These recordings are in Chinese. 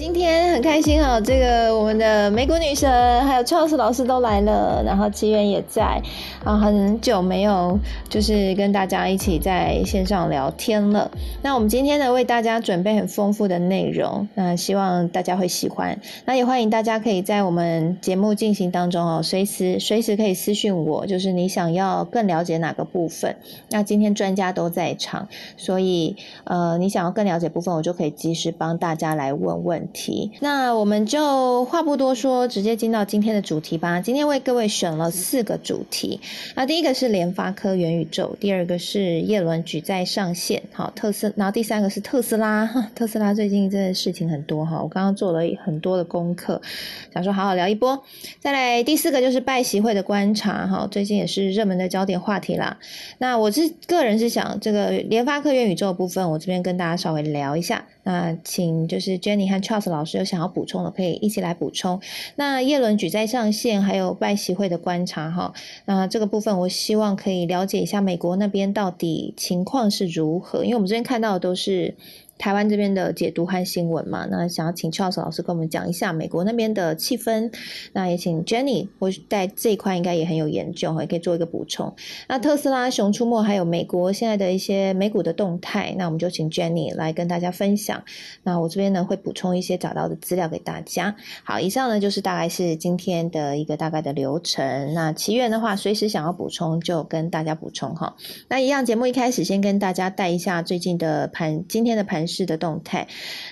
今天很开心哦，这个我们的美国女神还有 Charles 老师都来了，然后奇缘也在啊，很久没有就是跟大家一起在线上聊天了。那我们今天呢为大家准备很丰富的内容，那希望大家会喜欢。那也欢迎大家可以在我们节目进行当中哦，随时随时可以私讯我，就是你想要更了解哪个部分。那今天专家都在场，所以呃你想要更了解部分，我就可以及时帮大家来问问。题，那我们就话不多说，直接进到今天的主题吧。今天为各位选了四个主题，那第一个是联发科元宇宙，第二个是叶伦举债上线，好特斯，然后第三个是特斯拉，特斯拉最近真的事情很多哈，我刚刚做了很多的功课，想说好好聊一波。再来第四个就是拜习会的观察哈，最近也是热门的焦点话题啦。那我是个人是想这个联发科元宇宙部分，我这边跟大家稍微聊一下。那请就是 Jenny 和 Charles 老师有想要补充的，可以一起来补充。那叶伦举债上限，还有拜习会的观察哈，那这个部分我希望可以了解一下美国那边到底情况是如何，因为我们这边看到的都是。台湾这边的解读和新闻嘛，那想要请 Charles 老师跟我们讲一下美国那边的气氛。那也请 Jenny，我在这一块应该也很有研究，也可以做一个补充。那特斯拉、熊出没，还有美国现在的一些美股的动态，那我们就请 Jenny 来跟大家分享。那我这边呢会补充一些找到的资料给大家。好，以上呢就是大概是今天的一个大概的流程。那奇缘的话，随时想要补充就跟大家补充哈。那一样节目一开始先跟大家带一下最近的盘，今天的盘。市的动态，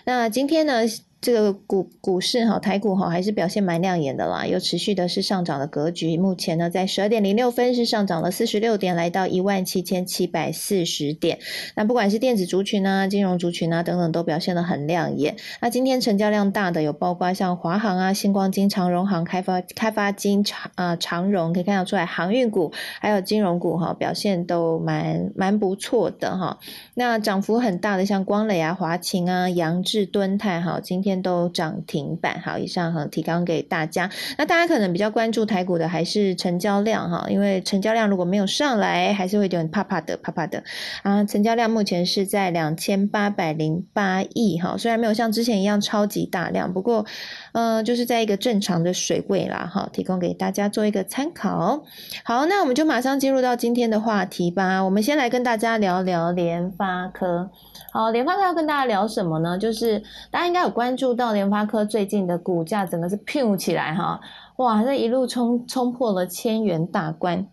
那今天呢？这个股股市哈，台股哈还是表现蛮亮眼的啦，有持续的是上涨的格局。目前呢，在十二点零六分是上涨了四十六点，来到一万七千七百四十点。那不管是电子族群啊、金融族群啊等等，都表现的很亮眼。那今天成交量大的有包括像华航啊、星光金、长荣航、开发开发金长啊、长荣，可以看得出来航运股还有金融股哈，表现都蛮蛮不错的哈。那涨幅很大的像光磊啊、华勤啊、扬智、敦泰哈，今天。天都涨停板，好，以上哈提纲给大家。那大家可能比较关注台股的还是成交量哈，因为成交量如果没有上来，还是会有点怕怕的，怕怕的啊。成交量目前是在两千八百零八亿哈，虽然没有像之前一样超级大量，不过呃，就是在一个正常的水位啦哈，提供给大家做一个参考。好，那我们就马上进入到今天的话题吧。我们先来跟大家聊聊联发科。好，联发科要跟大家聊什么呢？就是大家应该有关注到联发科最近的股价整个是飘起来哈，哇，这一路冲冲破了千元大关。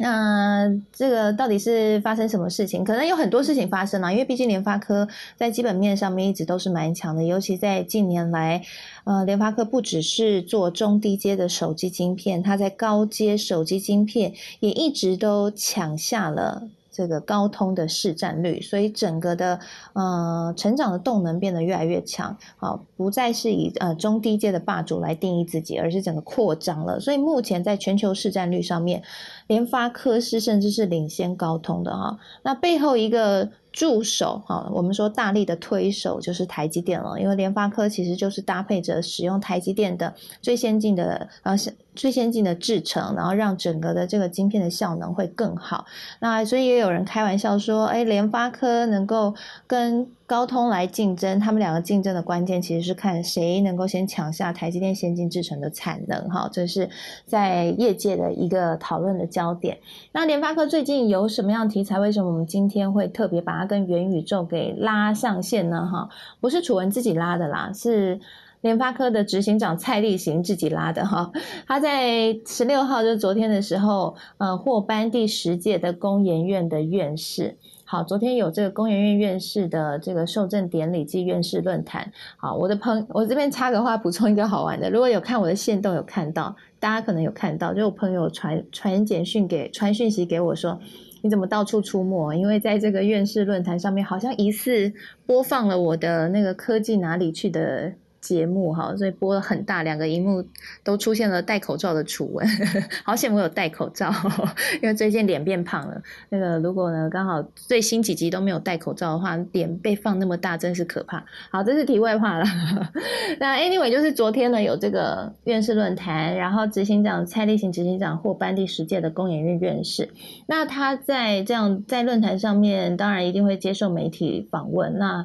那这个到底是发生什么事情？可能有很多事情发生了，因为毕竟联发科在基本面上面一直都是蛮强的，尤其在近年来，呃，联发科不只是做中低阶的手机晶片，它在高阶手机晶片也一直都抢下了。这个高通的市占率，所以整个的呃成长的动能变得越来越强，好，不再是以呃中低阶的霸主来定义自己，而是整个扩张了。所以目前在全球市占率上面，联发科是甚至是领先高通的哈。那背后一个。助手哈，我们说大力的推手就是台积电了，因为联发科其实就是搭配着使用台积电的最先进的啊最先进的制程，然后让整个的这个晶片的效能会更好。那所以也有人开玩笑说，哎，联发科能够跟高通来竞争，他们两个竞争的关键其实是看谁能够先抢下台积电先进制程的产能哈，这是在业界的一个讨论的焦点。那联发科最近有什么样题材？为什么我们今天会特别把它跟元宇宙给拉上线呢？哈，不是楚文自己拉的啦，是联发科的执行长蔡立行自己拉的哈。他在十六号，就是昨天的时候，呃，获颁第十届的工研院的院士。好，昨天有这个工研院院士的这个受证典礼暨院士论坛。好，我的朋，我这边插个话，补充一个好玩的。如果有看我的线动，有看到，大家可能有看到，就我朋友传传简讯给传讯息给我说，你怎么到处出没？因为在这个院士论坛上面，好像疑似播放了我的那个科技哪里去的。节目哈，所以播了很大，两个荧幕都出现了戴口罩的楚文，好险我有戴口罩，因为最近脸变胖了。那个如果呢刚好最新几集都没有戴口罩的话，脸被放那么大真是可怕。好，这是题外话了。那 anyway 就是昨天呢有这个院士论坛，然后执行长蔡立行执行长获颁第十届的工研院院士。那他在这样在论坛上面，当然一定会接受媒体访问。那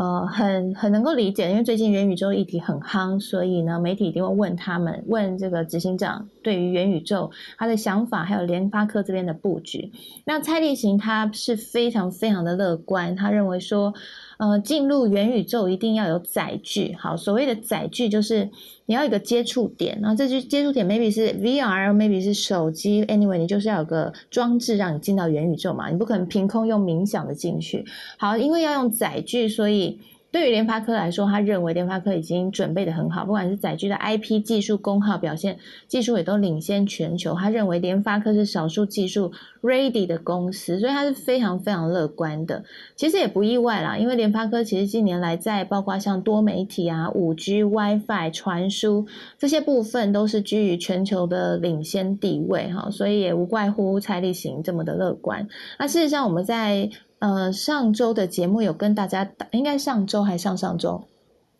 呃，很很能够理解，因为最近元宇宙议题很夯，所以呢，媒体一定会问他们，问这个执行长对于元宇宙他的想法，还有联发科这边的布局。那蔡立行他是非常非常的乐观，他认为说，呃，进入元宇宙一定要有载具。好，所谓的载具就是你要有一个接触点，然后这就接触点 maybe 是 VR，maybe 是手机，anyway，你就是要有个装置让你进到元宇宙嘛，你不可能凭空用冥想的进去。好，因为要用载具，所以。对于联发科来说，他认为联发科已经准备的很好，不管是载具的 IP 技术、功耗表现，技术也都领先全球。他认为联发科是少数技术 ready 的公司，所以他是非常非常乐观的。其实也不意外啦，因为联发科其实近年来在包括像多媒体啊、五 G、WiFi 传输这些部分都是居于全球的领先地位哈，所以也无怪乎蔡立行这么的乐观。那事实上我们在。呃，上周的节目有跟大家，应该上周还上上周。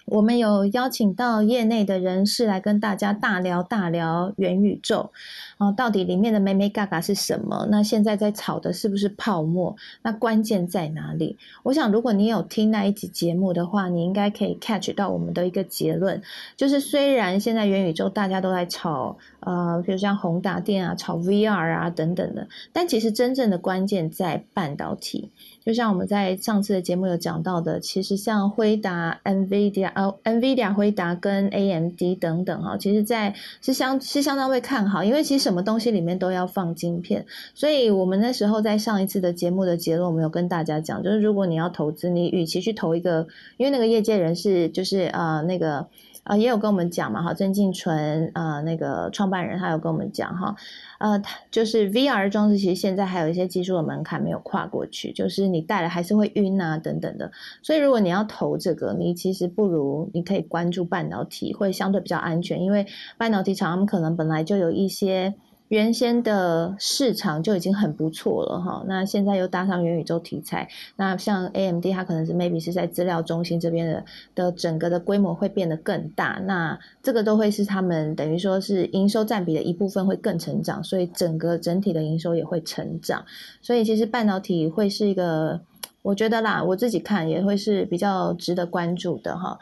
我们有邀请到业内的人士来跟大家大聊大聊元宇宙，啊，到底里面的美美嘎嘎是什么？那现在在炒的是不是泡沫？那关键在哪里？我想，如果你有听那一集节目的话，你应该可以 catch 到我们的一个结论，就是虽然现在元宇宙大家都在炒，呃，比如像宏达电啊，炒 VR 啊等等的，但其实真正的关键在半导体。就像我们在上次的节目有讲到的，其实像辉达、NVIDIA、哦，NVIDIA、辉达跟 AMD 等等哈，其实在是相是相当会看好，因为其实什么东西里面都要放晶片，所以我们那时候在上一次的节目的结论，我们有跟大家讲，就是如果你要投资，你与其去投一个，因为那个业界人士就是呃那个。啊，也有跟我们讲嘛，哈，曾静纯呃，那个创办人，他有跟我们讲哈，呃，他就是 VR 装置，其实现在还有一些技术的门槛没有跨过去，就是你戴了还是会晕啊，等等的。所以如果你要投这个，你其实不如你可以关注半导体，会相对比较安全，因为半导体厂他们可能本来就有一些。原先的市场就已经很不错了哈，那现在又搭上元宇宙题材，那像 AMD 它可能是 maybe 是在资料中心这边的的整个的规模会变得更大，那这个都会是他们等于说是营收占比的一部分会更成长，所以整个整体的营收也会成长，所以其实半导体会是一个，我觉得啦，我自己看也会是比较值得关注的哈。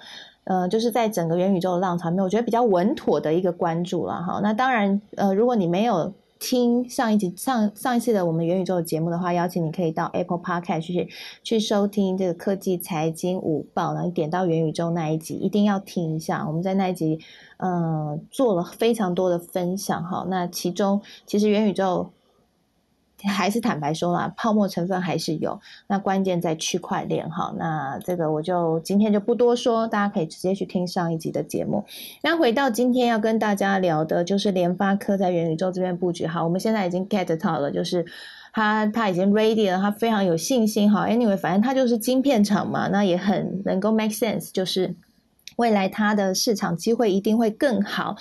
呃，就是在整个元宇宙的浪潮里面，我觉得比较稳妥的一个关注了哈。那当然，呃，如果你没有听上一集上上一次的我们元宇宙的节目的话，邀请你可以到 Apple Podcast 去去收听这个科技财经午报，然后点到元宇宙那一集，一定要听一下。我们在那一集，嗯，做了非常多的分享哈。那其中其实元宇宙。还是坦白说啦，泡沫成分还是有。那关键在区块链哈。那这个我就今天就不多说，大家可以直接去听上一集的节目。那回到今天要跟大家聊的，就是联发科在元宇宙这边布局。好，我们现在已经 get 到了，就是他他已经 ready 了，他非常有信心。好，anyway，反正他就是晶片厂嘛，那也很能够 make sense，就是未来它的市场机会一定会更好。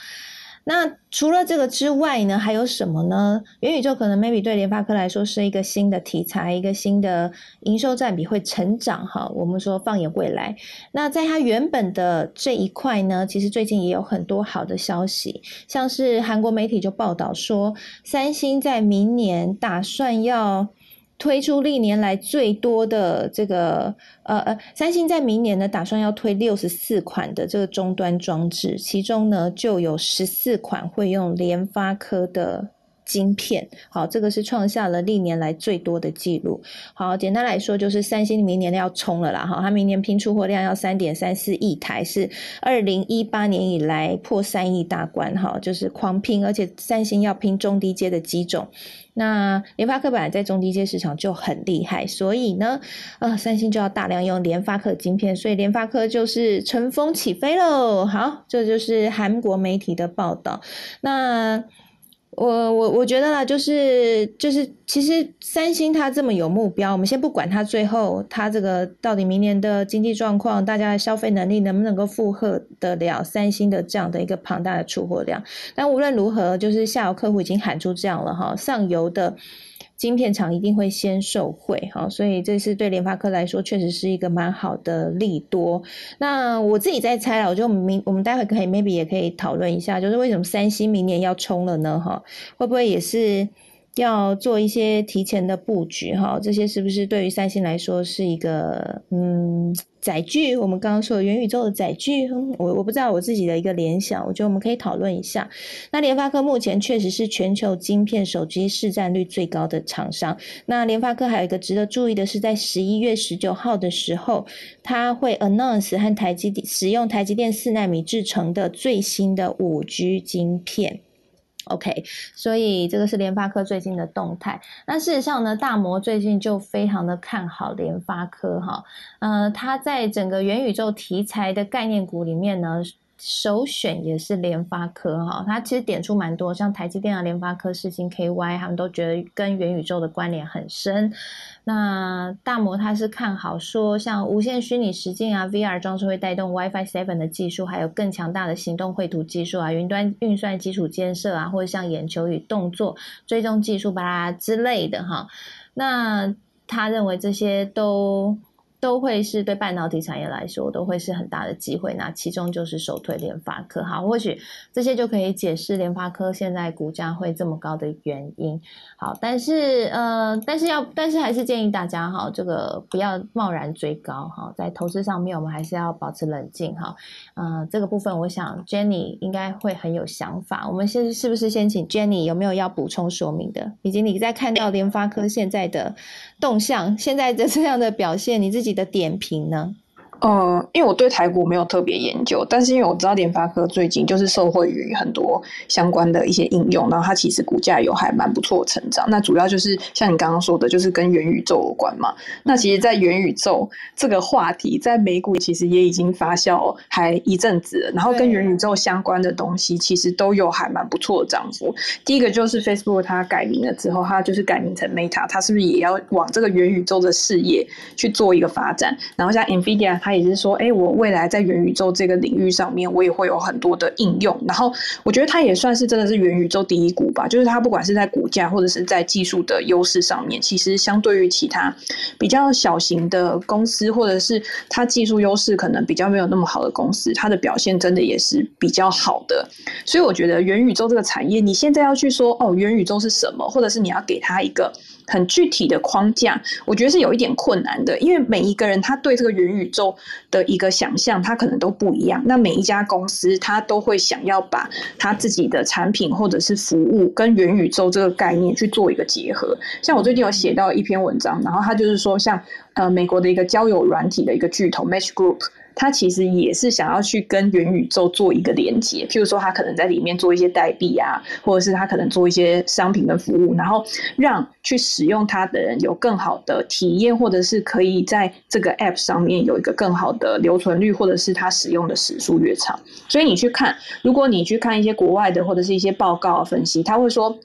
那除了这个之外呢，还有什么呢？元宇宙可能 maybe 对联发科来说是一个新的题材，一个新的营收占比会成长哈。我们说放眼未来，那在它原本的这一块呢，其实最近也有很多好的消息，像是韩国媒体就报道说，三星在明年打算要。推出历年来最多的这个呃呃，三星在明年呢打算要推六十四款的这个终端装置，其中呢就有十四款会用联发科的晶片。好，这个是创下了历年来最多的记录。好，简单来说就是三星明年要冲了啦，哈，它明年拼出货量要三点三四亿台，是二零一八年以来破三亿大关，哈，就是狂拼，而且三星要拼中低阶的机种。那联发科本来在中低阶市场就很厉害，所以呢，呃，三星就要大量用联发科晶片，所以联发科就是乘风起飞喽。好，这就是韩国媒体的报道。那。我我我觉得啦，就是就是，其实三星它这么有目标，我们先不管它最后它这个到底明年的经济状况，大家的消费能力能不能够负荷得了三星的这样的一个庞大的出货量。但无论如何，就是下游客户已经喊出这样了哈，上游的。晶片厂一定会先受惠，哈，所以这是对联发科来说确实是一个蛮好的利多。那我自己在猜了，我就明我们待会可以 maybe 也可以讨论一下，就是为什么三星明年要冲了呢？哈，会不会也是要做一些提前的布局哈，这些是不是对于三星来说是一个嗯载具？我们刚刚说的元宇宙的载具，我我不知道我自己的一个联想，我觉得我们可以讨论一下。那联发科目前确实是全球晶片手机市占率最高的厂商。那联发科还有一个值得注意的是，在十一月十九号的时候，它会 announce 和台积电使用台积电四纳米制成的最新的五 G 晶片。OK，所以这个是联发科最近的动态。那事实上呢，大摩最近就非常的看好联发科哈，呃，它在整个元宇宙题材的概念股里面呢。首选也是联发科哈，它其实点出蛮多，像台积电啊、联发科、世星 KY，他们都觉得跟元宇宙的关联很深。那大摩他是看好说，像无线虚拟实境啊、VR 装置会带动 WiFi Seven 的技术，还有更强大的行动绘图技术啊、云端运算基础建设啊，或者像眼球与动作追踪技术吧之类的哈。那他认为这些都。都会是对半导体产业来说都会是很大的机会，那其中就是首推联发科，好，或许这些就可以解释联发科现在股价会这么高的原因，好，但是呃，但是要，但是还是建议大家哈，这个不要贸然追高哈，在投资上面我们还是要保持冷静哈，嗯，这个部分我想 Jenny 应该会很有想法，我们先是不是先请 Jenny 有没有要补充说明的，以及你在看到联发科现在的动向，现在的这样的表现，你自己。己的点评呢？呃，因为我对台股没有特别研究，但是因为我知道联发科最近就是受惠于很多相关的一些应用，然后它其实股价有还蛮不错的成长。那主要就是像你刚刚说的，就是跟元宇宙有关嘛。那其实，在元宇宙这个话题，在美股其实也已经发酵还一阵子了。然后跟元宇宙相关的东西，其实都有还蛮不错的涨幅。第一个就是 Facebook 它改名了之后，它就是改名成 Meta，它是不是也要往这个元宇宙的事业去做一个发展？然后像 Nvidia。他也是说，哎，我未来在元宇宙这个领域上面，我也会有很多的应用。然后，我觉得它也算是真的是元宇宙第一股吧。就是它不管是在股价或者是在技术的优势上面，其实相对于其他比较小型的公司，或者是它技术优势可能比较没有那么好的公司，它的表现真的也是比较好的。所以，我觉得元宇宙这个产业，你现在要去说哦，元宇宙是什么，或者是你要给它一个。很具体的框架，我觉得是有一点困难的，因为每一个人他对这个元宇宙的一个想象，他可能都不一样。那每一家公司，他都会想要把他自己的产品或者是服务跟元宇宙这个概念去做一个结合。像我最近有写到一篇文章，然后他就是说，像呃美国的一个交友软体的一个巨头 Match Group。它其实也是想要去跟元宇宙做一个连接，譬如说，它可能在里面做一些代币啊，或者是它可能做一些商品跟服务，然后让去使用它的人有更好的体验，或者是可以在这个 App 上面有一个更好的留存率，或者是它使用的时数越长。所以你去看，如果你去看一些国外的或者是一些报告分析，他会说。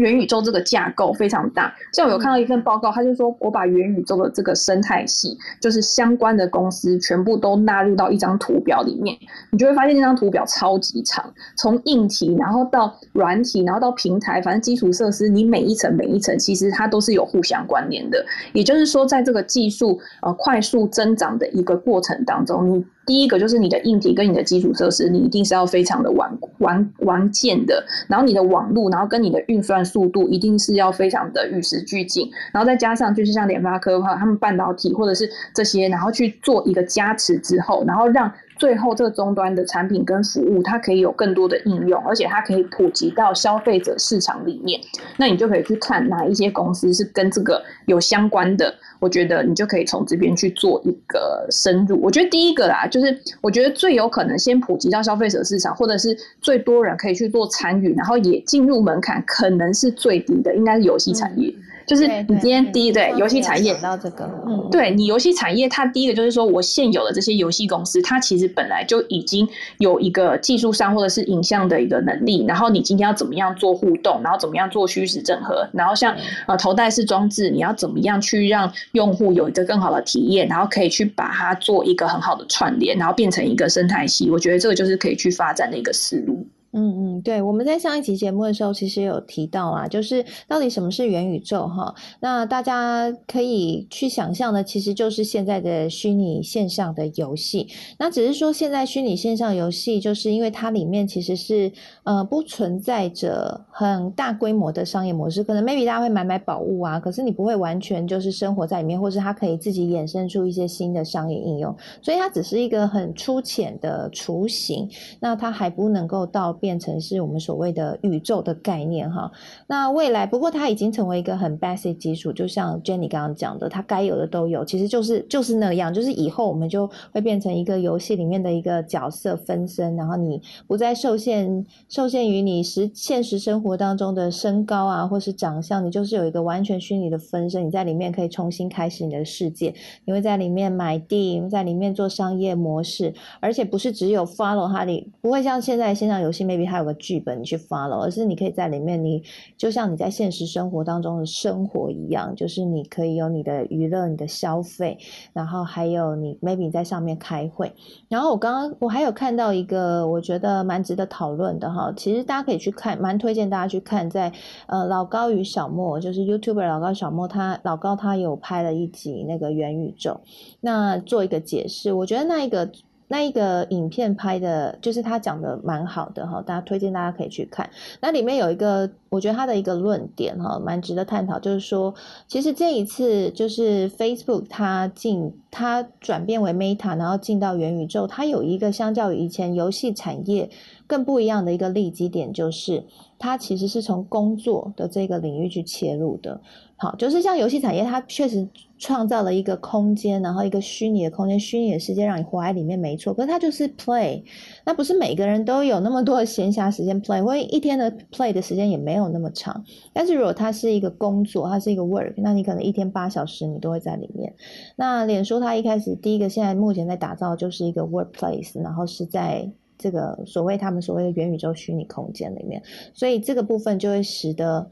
元宇宙这个架构非常大，像我有看到一份报告，他就说我把元宇宙的这个生态系，就是相关的公司全部都纳入到一张图表里面，你就会发现这张图表超级长，从硬体，然后到软体，然后到平台，反正基础设施，你每一层每一层其实它都是有互相关联的。也就是说，在这个技术呃快速增长的一个过程当中，你。第一个就是你的硬体跟你的基础设施，你一定是要非常的完完完建的。然后你的网络，然后跟你的运算速度，一定是要非常的与时俱进。然后再加上就是像联发科的话，他们半导体或者是这些，然后去做一个加持之后，然后让。最后，这个终端的产品跟服务，它可以有更多的应用，而且它可以普及到消费者市场里面。那你就可以去看哪一些公司是跟这个有相关的。我觉得你就可以从这边去做一个深入。我觉得第一个啦，就是我觉得最有可能先普及到消费者市场，或者是最多人可以去做参与，然后也进入门槛可能是最低的，应该是游戏产业。就是你今天第一对游戏产业到这个，嗯，对你游戏产业，它第一个就是说我现有的这些游戏公司，它其实本来就已经有一个技术上或者是影像的一个能力，然后你今天要怎么样做互动，然后怎么样做虚实整合，然后像呃头戴式装置，你要怎么样去让用户有一个更好的体验，然后可以去把它做一个很好的串联，然后变成一个生态系，我觉得这个就是可以去发展的一个思路。嗯嗯，对，我们在上一期节目的时候，其实有提到啊，就是到底什么是元宇宙哈？那大家可以去想象的，其实就是现在的虚拟线上的游戏。那只是说，现在虚拟线上游戏，就是因为它里面其实是呃不存在着很大规模的商业模式，可能 maybe 大家会买买宝物啊，可是你不会完全就是生活在里面，或是它可以自己衍生出一些新的商业应用，所以它只是一个很粗浅的雏形，那它还不能够到。变成是我们所谓的宇宙的概念哈，那未来不过它已经成为一个很 basic 基础，就像 Jenny 刚刚讲的，它该有的都有，其实就是就是那样，就是以后我们就会变成一个游戏里面的一个角色分身，然后你不再受限受限于你实现实生活当中的身高啊，或是长相，你就是有一个完全虚拟的分身，你在里面可以重新开始你的世界，你会在里面买地，在里面做商业模式，而且不是只有 follow 它里，不会像现在线上游戏。Maybe 它有个剧本你去 follow，而是你可以在里面，你就像你在现实生活当中的生活一样，就是你可以有你的娱乐、你的消费，然后还有你 maybe 在上面开会。然后我刚刚我还有看到一个我觉得蛮值得讨论的哈，其实大家可以去看，蛮推荐大家去看，在呃老高与小莫，就是 YouTuber 老高小莫，他老高他有拍了一集那个元宇宙，那做一个解释，我觉得那一个。那一个影片拍的，就是他讲的蛮好的哈，大家推荐大家可以去看。那里面有一个，我觉得他的一个论点哈，蛮值得探讨，就是说，其实这一次就是 Facebook 它进，它转变为 Meta，然后进到元宇宙，它有一个相较于以前游戏产业更不一样的一个利基点，就是它其实是从工作的这个领域去切入的。好，就是像游戏产业，它确实创造了一个空间，然后一个虚拟的空间、虚拟的世界，让你活在里面，没错。可是它就是 play，那不是每个人都有那么多的闲暇时间 play，或一天的 play 的时间也没有那么长。但是如果它是一个工作，它是一个 work，那你可能一天八小时你都会在里面。那脸书它一开始第一个现在目前在打造就是一个 workplace，然后是在这个所谓他们所谓的元宇宙虚拟空间里面，所以这个部分就会使得。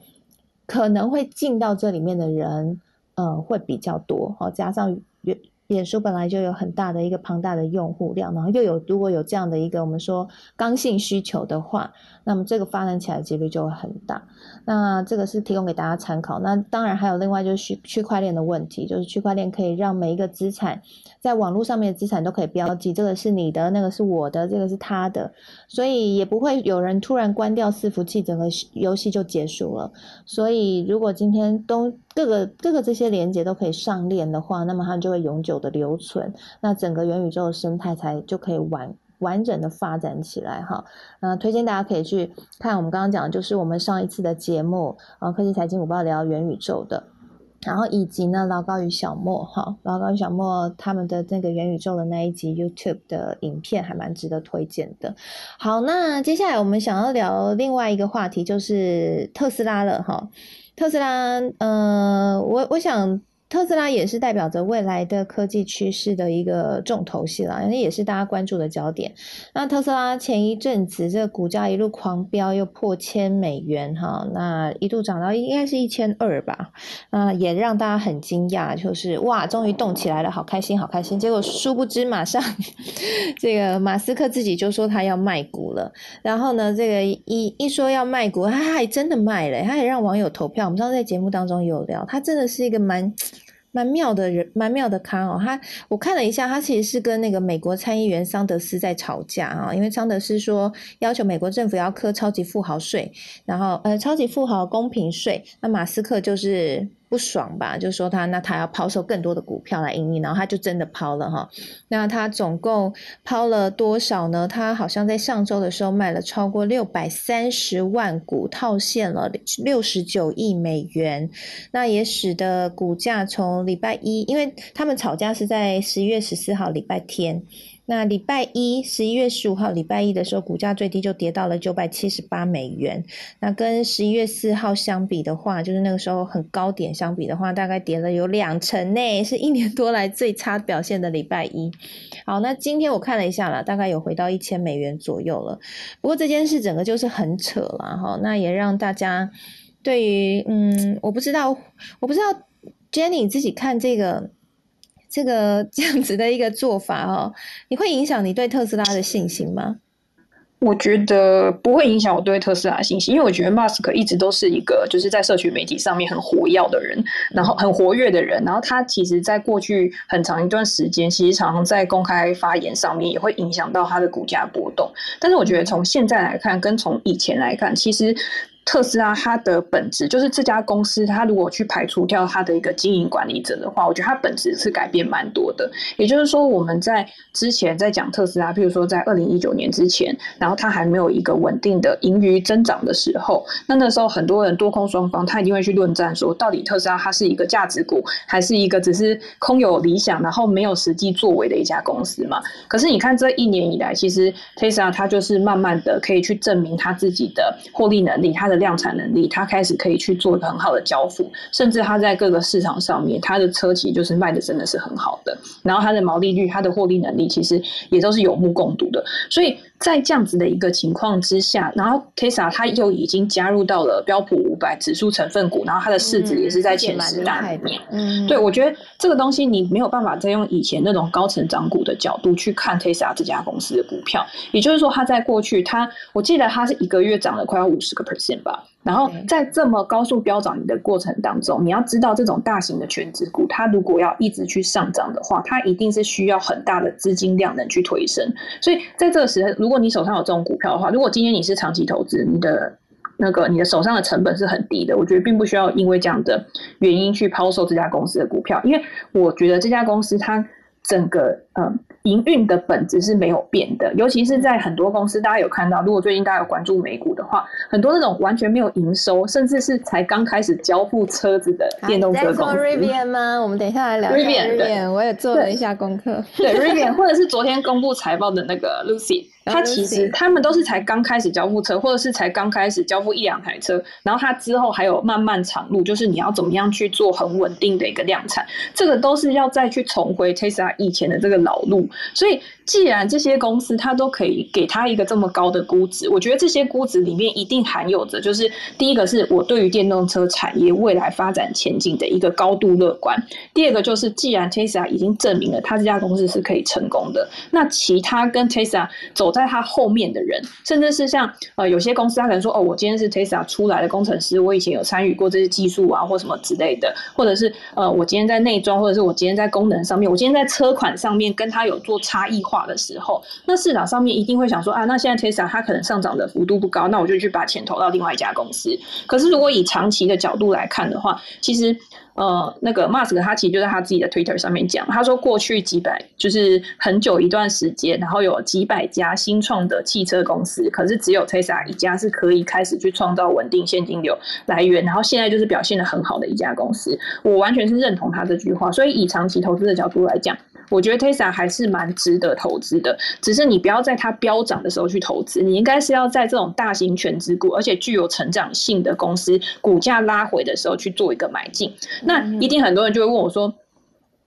可能会进到这里面的人，呃，会比较多，好，加上脸脸书本来就有很大的一个庞大的用户量，然后又有如果有这样的一个我们说刚性需求的话，那么这个发展起来几率就会很大。那这个是提供给大家参考。那当然还有另外就是区区块链的问题，就是区块链可以让每一个资产在网络上面的资产都可以标记，这个是你的，那个是我的，这个是他的，所以也不会有人突然关掉伺服器，整个游戏就结束了。所以如果今天都各个各个这些连接都可以上链的话，那么它就会永久的留存，那整个元宇宙的生态才就可以完。完整的发展起来哈，那推荐大家可以去看我们刚刚讲，就是我们上一次的节目啊，科技财经午报聊元宇宙的，然后以及呢老高与小莫哈，老高与小莫他们的那个元宇宙的那一集 YouTube 的影片还蛮值得推荐的。好，那接下来我们想要聊另外一个话题，就是特斯拉了哈，特斯拉，呃，我我想。特斯拉也是代表着未来的科技趋势的一个重头戏啦，那也是大家关注的焦点。那特斯拉前一阵子这个股价一路狂飙，又破千美元哈，那一度涨到应该是一千二吧，那，也让大家很惊讶，就是哇，终于动起来了，好开心，好开心。结果殊不知，马上 这个马斯克自己就说他要卖股了，然后呢，这个一一说要卖股，他还真的卖了，他也让网友投票。我们上次在节目当中有聊，他真的是一个蛮。蛮妙的人，蛮妙的康哦。他我看了一下，他其实是跟那个美国参议员桑德斯在吵架啊。因为桑德斯说要求美国政府要科超级富豪税，然后呃超级富豪公平税。那马斯克就是。不爽吧？就说他那他要抛售更多的股票来盈利，然后他就真的抛了哈。那他总共抛了多少呢？他好像在上周的时候卖了超过六百三十万股，套现了六十九亿美元。那也使得股价从礼拜一，因为他们吵架是在十一月十四号礼拜天。那礼拜一，十一月十五号，礼拜一的时候，股价最低就跌到了九百七十八美元。那跟十一月四号相比的话，就是那个时候很高点相比的话，大概跌了有两成呢，是一年多来最差表现的礼拜一。好，那今天我看了一下了，大概有回到一千美元左右了。不过这件事整个就是很扯了哈，那也让大家对于嗯，我不知道，我不知道 Jenny 自己看这个。这个 这样子的一个做法哦，你会影响你对特斯拉的信心吗？我觉得不会影响我对特斯拉的信心，因为我觉得 Musk 一直都是一个就是在社群媒体上面很活跃的人，然后很活跃的人，然后他其实在过去很长一段时间，其实常常在公开发言上面也会影响到他的股价波动。但是我觉得从现在来看，跟从以前来看，其实。特斯拉它的本质就是这家公司，它如果去排除掉它的一个经营管理者的话，我觉得它本质是改变蛮多的。也就是说，我们在之前在讲特斯拉，譬如说在二零一九年之前，然后它还没有一个稳定的盈余增长的时候，那那时候很多人多空双方，他一定会去论战说，到底特斯拉它是一个价值股，还是一个只是空有理想，然后没有实际作为的一家公司嘛？可是你看这一年以来，其实特斯拉它就是慢慢的可以去证明它自己的获利能力，它的。量产能力，它开始可以去做很好的交付，甚至它在各个市场上面，它的车企就是卖的真的是很好的。然后它的毛利率、它的获利能力，其实也都是有目共睹的。所以在这样子的一个情况之下，然后 Tesla 它又已经加入到了标普五百指数成分股，然后它的市值也是在前十大里面。嗯，对，我觉得这个东西你没有办法再用以前那种高成长股的角度去看 Tesla 这家公司的股票。也就是说，它在过去，它我记得它是一个月涨了快要五十个 percent 吧。然后在这么高速飙涨的过程当中，你要知道这种大型的全职股，它如果要一直去上涨的话，它一定是需要很大的资金量能去推升。所以在这个时候，如果你手上有这种股票的话，如果今天你是长期投资，你的那个你的手上的成本是很低的，我觉得并不需要因为这样的原因去抛售这家公司的股票，因为我觉得这家公司它整个嗯。营运的本质是没有变的，尤其是在很多公司，大家有看到，如果最近大家有关注美股的话，很多那种完全没有营收，甚至是才刚开始交付车子的电动车公司。Rivian 吗？我们等一下来聊 Rivian。我也做了一下功课。对 Rivian，或者是昨天公布财报的那个 Lucy，它其实他们都是才刚开始交付车，或者是才刚开始交付一两台车，然后他之后还有漫漫长路，就是你要怎么样去做很稳定的一个量产，这个都是要再去重回 Tesla 以前的这个老路。所以，既然这些公司它都可以给它一个这么高的估值，我觉得这些估值里面一定含有着，就是第一个是我对于电动车产业未来发展前景的一个高度乐观；第二个就是，既然 Tesla 已经证明了它这家公司是可以成功的，那其他跟 Tesla 走在他后面的人，甚至是像呃有些公司，他可能说哦，我今天是 Tesla 出来的工程师，我以前有参与过这些技术啊，或什么之类的，或者是呃我今天在内装，或者是我今天在功能上面，我今天在车款上面跟他有。做差异化的时候，那市场上面一定会想说啊，那现在 Tesla 它可能上涨的幅度不高，那我就去把钱投到另外一家公司。可是如果以长期的角度来看的话，其实呃，那个 Mask 他其实就在他自己的 Twitter 上面讲，他说过去几百就是很久一段时间，然后有几百家新创的汽车公司，可是只有 Tesla 一家是可以开始去创造稳定现金流来源，然后现在就是表现的很好的一家公司。我完全是认同他这句话，所以以长期投资的角度来讲。我觉得 Tesla 还是蛮值得投资的，只是你不要在它飙涨的时候去投资，你应该是要在这种大型全资股，而且具有成长性的公司股价拉回的时候去做一个买进。那一定很多人就会问我说：“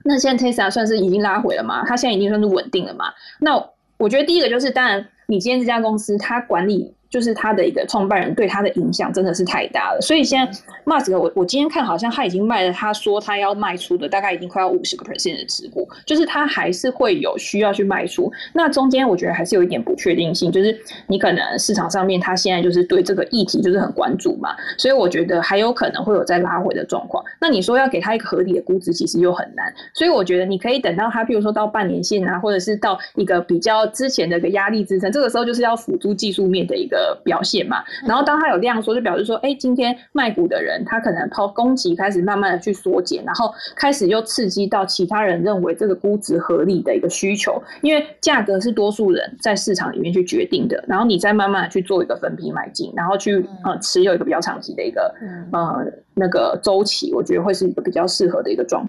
那现在 Tesla 算是已经拉回了吗？它现在已经算是稳定了吗？”那我觉得第一个就是，当然你今天这家公司它管理。就是他的一个创办人对他的影响真的是太大了，所以现在 Musk 我我今天看好像他已经卖了，他说他要卖出的大概已经快要五十个 percent 的持股，就是他还是会有需要去卖出。那中间我觉得还是有一点不确定性，就是你可能市场上面他现在就是对这个议题就是很关注嘛，所以我觉得还有可能会有再拉回的状况。那你说要给他一个合理的估值，其实又很难，所以我觉得你可以等到他，比如说到半年线啊，或者是到一个比较之前的一个压力支撑，这个时候就是要辅助技术面的一个。表现嘛，然后当它有量缩，就表示说，哎，今天卖股的人他可能抛供给开始慢慢的去缩减，然后开始又刺激到其他人认为这个估值合理的一个需求，因为价格是多数人在市场里面去决定的，然后你再慢慢的去做一个分批买进，然后去呃持有一个比较长期的一个呃那个周期，我觉得会是一个比较适合的一个状。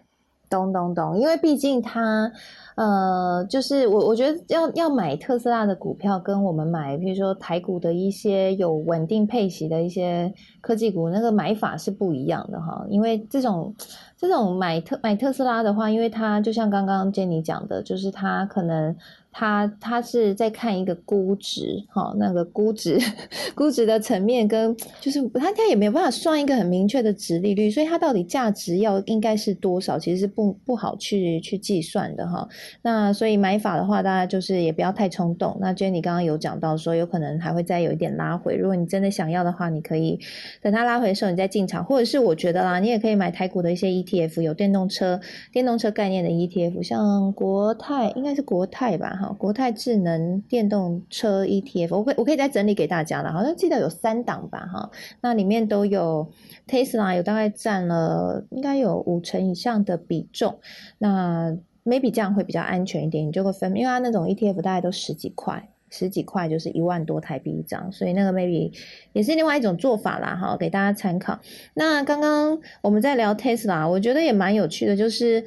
咚咚咚，因为毕竟它。呃，就是我我觉得要要买特斯拉的股票，跟我们买，比如说台股的一些有稳定配息的一些科技股，那个买法是不一样的哈。因为这种这种买特买特斯拉的话，因为它就像刚刚 Jenny 讲的，就是它可能。他他是在看一个估值，哈，那个估值 估值的层面跟就是他他也没有办法算一个很明确的值利率，所以它到底价值要应该是多少，其实是不不好去去计算的哈。那所以买法的话，大家就是也不要太冲动。那 Jenny 刚刚有讲到说，有可能还会再有一点拉回。如果你真的想要的话，你可以等它拉回的时候你再进场，或者是我觉得啦，你也可以买台股的一些 ETF，有电动车、电动车概念的 ETF，像国泰应该是国泰吧，哈，国泰智能电动车 ETF，我可我可以再整理给大家了，好像记得有三档吧，哈，那里面都有 Tesla，有大概占了应该有五成以上的比重，那。maybe 这样会比较安全一点，你就会分，因为它那种 ETF 大概都十几块，十几块就是一万多台币一张，所以那个 maybe 也是另外一种做法啦，哈，给大家参考。那刚刚我们在聊 Tesla，我觉得也蛮有趣的，就是。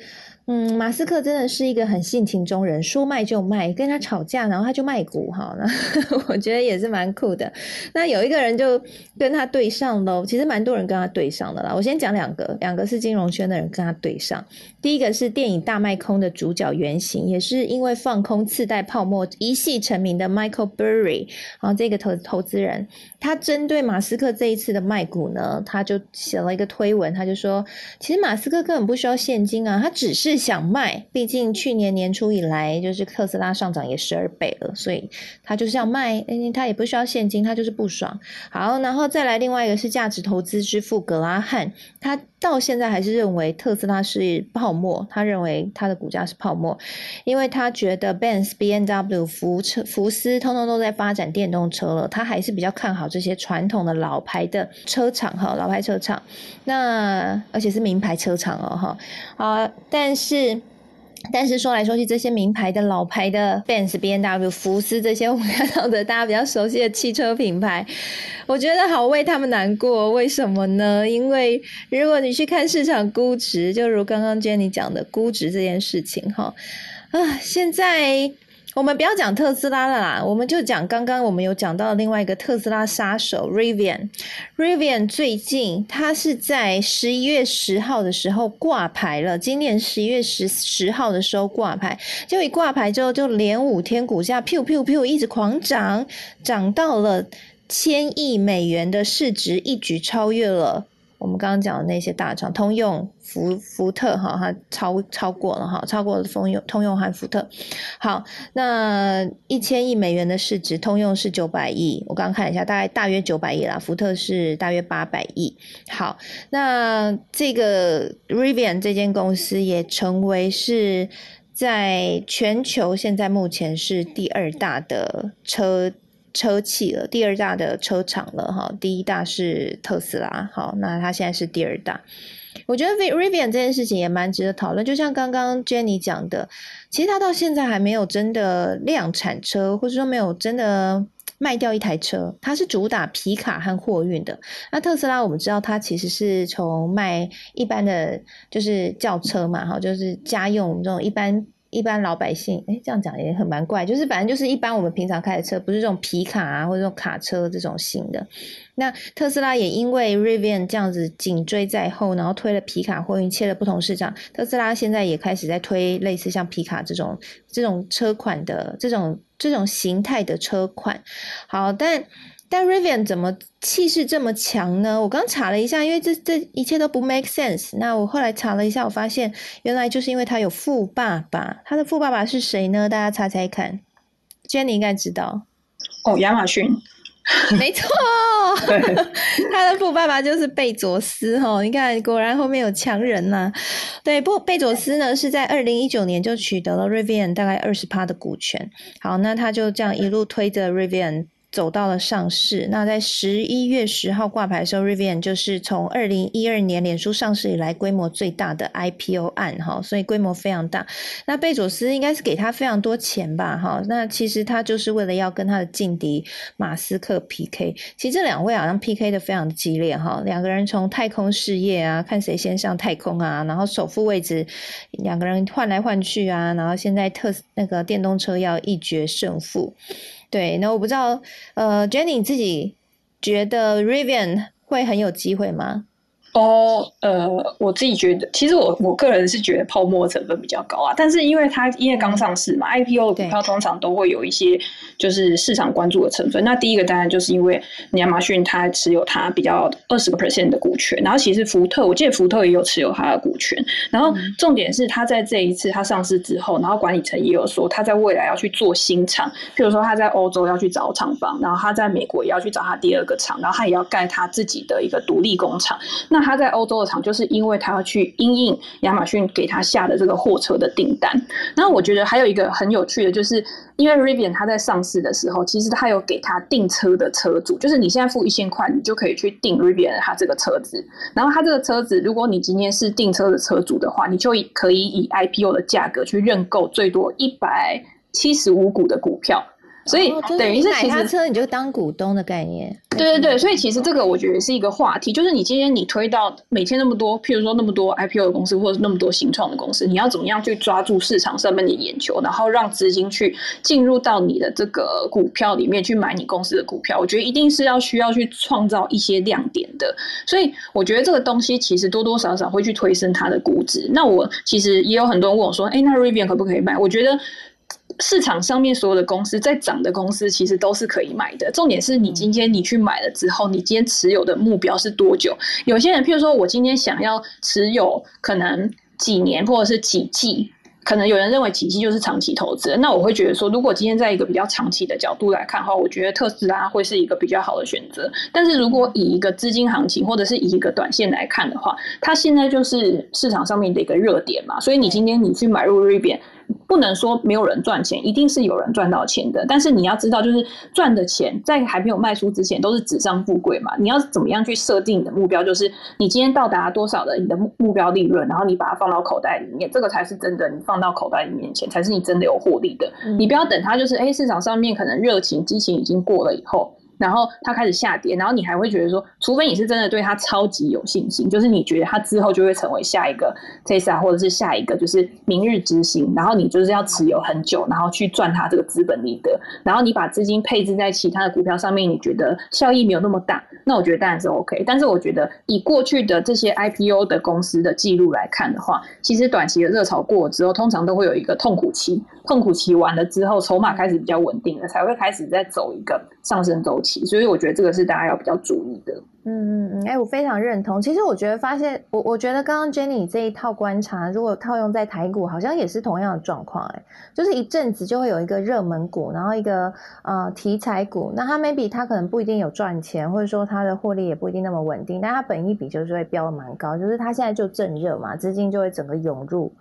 嗯，马斯克真的是一个很性情中人，说卖就卖，跟他吵架，然后他就卖股，哈，那我觉得也是蛮酷的。那有一个人就跟他对上喽，其实蛮多人跟他对上的啦。我先讲两个，两个是金融圈的人跟他对上。第一个是电影《大卖空》的主角原型，也是因为放空次贷泡沫一系成名的 Michael Burry，然后这个投投资人，他针对马斯克这一次的卖股呢，他就写了一个推文，他就说，其实马斯克根本不需要现金啊，他只是。想卖，毕竟去年年初以来，就是特斯拉上涨也十二倍了，所以他就是要卖，他也不需要现金，他就是不爽。好，然后再来另外一个是价值投资之父格拉汉，他到现在还是认为特斯拉是泡沫，他认为他的股价是泡沫，因为他觉得 Benz、B N W、福车、福斯通通都在发展电动车了，他还是比较看好这些传统的老牌的车厂哈，老牌车厂，那而且是名牌车厂哦哈，啊，但是。但是说来说去，这些名牌的老牌的，Bens、B N W、福斯这些我们看到的大家比较熟悉的汽车品牌，我觉得好为他们难过。为什么呢？因为如果你去看市场估值，就如刚刚 Jenny 讲的估值这件事情，哈啊，现在。我们不要讲特斯拉了啦，我们就讲刚刚我们有讲到另外一个特斯拉杀手 Rivian。Rivian 最近它是在十一月十号的时候挂牌了，今年十一月十十号的时候挂牌，就一挂牌之后就连五天股价 p 噗 p 一直狂涨，涨到了千亿美元的市值，一举超越了。我们刚刚讲的那些大厂，通用、福福特，哈，它超超过了哈，超过了通用、通用和福特。好，那一千亿美元的市值，通用是九百亿，我刚刚看一下，大概大约九百亿啦，福特是大约八百亿。好，那这个 Rivian 这间公司也成为是在全球现在目前是第二大的车。车企了，第二大的车厂了哈，第一大是特斯拉，好，那它现在是第二大。我觉得 Rivian 这件事情也蛮值得讨论，就像刚刚 Jenny 讲的，其实它到现在还没有真的量产车，或者说没有真的卖掉一台车，它是主打皮卡和货运的。那特斯拉我们知道，它其实是从卖一般的就是轿车嘛，哈，就是家用这种一般。一般老百姓，哎，这样讲也很蛮怪，就是反正就是一般我们平常开的车，不是这种皮卡啊，或者这种卡车这种型的。那特斯拉也因为 Rivian 这样子紧追在后，然后推了皮卡货运，切了不同市场。特斯拉现在也开始在推类似像皮卡这种这种车款的这种这种形态的车款。好，但。但 Rivian 怎么气势这么强呢？我刚查了一下，因为这这一切都不 make sense。那我后来查了一下，我发现原来就是因为他有富爸爸。他的富爸爸是谁呢？大家猜猜看，Jenny 应该知道。哦，亚马逊。没错，他的富爸爸就是贝佐斯哈。你看，果然后面有强人呐。对，不，贝佐斯呢是在二零一九年就取得了 Rivian 大概二十趴的股权。好，那他就这样一路推着 Rivian。走到了上市。那在十一月十号挂牌的时候，Rivian 就是从二零一二年脸书上市以来规模最大的 IPO 案哈，所以规模非常大。那贝佐斯应该是给他非常多钱吧哈。那其实他就是为了要跟他的劲敌马斯克 PK。其实这两位好像 PK 的非常激烈哈，两个人从太空事业啊，看谁先上太空啊，然后首富位置两个人换来换去啊，然后现在特那个电动车要一决胜负。对，那我不知道，呃，Jenny 自己觉得 Rivian 会很有机会吗？哦，呃，我自己觉得，其实我我个人是觉得泡沫成分比较高啊。但是因为它因为刚上市嘛，IPO 的股票通常都会有一些就是市场关注的成分。那第一个当然就是因为亚马逊它持有它比较二十个 percent 的股权，然后其实福特我记得福特也有持有它的股权。然后重点是它在这一次它上市之后，然后管理层也有说它在未来要去做新厂，譬如说它在欧洲要去找厂房，然后它在美国也要去找它第二个厂，然后它也要盖它自己的一个独立工厂。那他在欧洲的厂，就是因为他要去应应亚马逊给他下的这个货车的订单。然后我觉得还有一个很有趣的，就是因为 Rivian 它在上市的时候，其实他有给他订车的车主，就是你现在付一千块，你就可以去订 Rivian 它这个车子。然后他这个车子，如果你今天是订车的车主的话，你就可以以 IPO 的价格去认购最多一百七十五股的股票。所以等于是买他车你就当股东的概念。对对对，所以其实这个我觉得是一个话题，就是你今天你推到每天那么多，譬如说那么多 IPO 的公司或者那么多新创的公司，你要怎么样去抓住市场上面的眼球，然后让资金去进入到你的这个股票里面去买你公司的股票？我觉得一定是要需要去创造一些亮点的。所以我觉得这个东西其实多多少少会去推升它的估值。那我其实也有很多人问我说：“哎，那 Rivian 可不可以买？”我觉得。市场上面所有的公司在涨的公司，其实都是可以买的。重点是你今天你去买了之后，你今天持有的目标是多久？有些人，譬如说我今天想要持有可能几年或者是几季，可能有人认为几季就是长期投资。那我会觉得说，如果今天在一个比较长期的角度来看的话，我觉得特斯拉会是一个比较好的选择。但是如果以一个资金行情或者是以一个短线来看的话，它现在就是市场上面的一个热点嘛。所以你今天你去买入 Rivian。不能说没有人赚钱，一定是有人赚到钱的。但是你要知道，就是赚的钱在还没有卖出之前都是纸上富贵嘛。你要怎么样去设定你的目标？就是你今天到达多少的你的目目标利润，然后你把它放到口袋里面，这个才是真的。你放到口袋里面钱，才是你真的有获利的。你不要等它，就是哎，市场上面可能热情激情已经过了以后。然后它开始下跌，然后你还会觉得说，除非你是真的对它超级有信心，就是你觉得它之后就会成为下一个 Tesla 或者是下一个就是明日之星，然后你就是要持有很久，然后去赚它这个资本利得，然后你把资金配置在其他的股票上面，你觉得效益没有那么大，那我觉得当然是 OK。但是我觉得以过去的这些 IPO 的公司的记录来看的话，其实短期的热潮过了之后，通常都会有一个痛苦期，痛苦期完了之后，筹码开始比较稳定了，才会开始再走一个上升周期。所以我觉得这个是大家要比较注意的。嗯嗯嗯，哎，我非常认同。其实我觉得发现，我我觉得刚刚 Jenny 这一套观察，如果套用在台股，好像也是同样的状况。哎，就是一阵子就会有一个热门股，然后一个呃题材股，那它 maybe 它可能不一定有赚钱，或者说它的获利也不一定那么稳定，但它本一比就是会飙的蛮高，就是它现在就正热嘛，资金就会整个涌入，